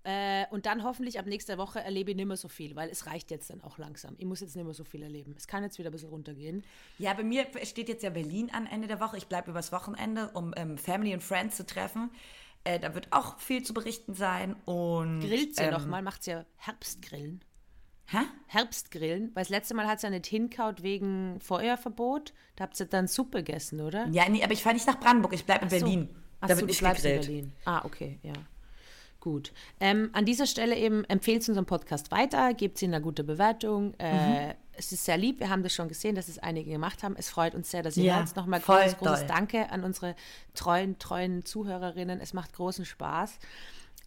Äh, und dann hoffentlich ab nächster Woche erlebe ich nicht mehr so viel, weil es reicht jetzt dann auch langsam. Ich muss jetzt nicht mehr so viel erleben. Es kann jetzt wieder ein bisschen runtergehen. Ja, bei mir steht jetzt ja Berlin an Ende der Woche. Ich bleibe übers Wochenende, um ähm, Family und Friends zu treffen. Äh, da wird auch viel zu berichten sein. Und Grillt ja ähm, nochmal, macht ja Herbstgrillen. Hä? Herbstgrillen, weil das letzte Mal hat es ja nicht hinkaut wegen Feuerverbot. Da habt ihr dann Suppe gegessen, oder? Ja, nee, aber ich fahre nicht nach Brandenburg. Ich bleibe in Ach so. Berlin. Ach da so, wird du nicht bleibst in gegrillt. Berlin. Ah, okay, ja. Gut. Ähm, an dieser Stelle eben empfehlt unseren Podcast weiter, gebt ihm eine gute Bewertung. Äh, Mhm. Es ist sehr lieb, wir haben das schon gesehen, dass es einige gemacht haben. Es freut uns sehr, dass ihr Ja, hört. Nochmal großes, großes. Danke an unsere treuen, treuen Zuhörerinnen. Es macht großen Spaß.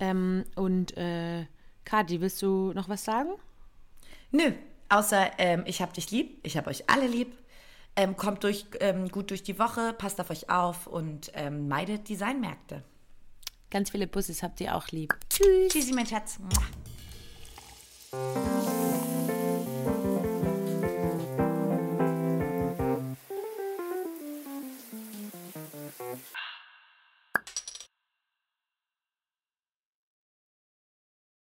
Ähm, und äh, Kathi, willst du noch was sagen? Nö, außer ähm, ich hab dich lieb, ich hab euch alle lieb. Ähm, kommt durch, ähm, gut durch die Woche, passt auf euch auf und ähm, meidet Designmärkte. Ganz viele Busses habt ihr auch lieb. Tschüss. Tschüssi, mein Schatz.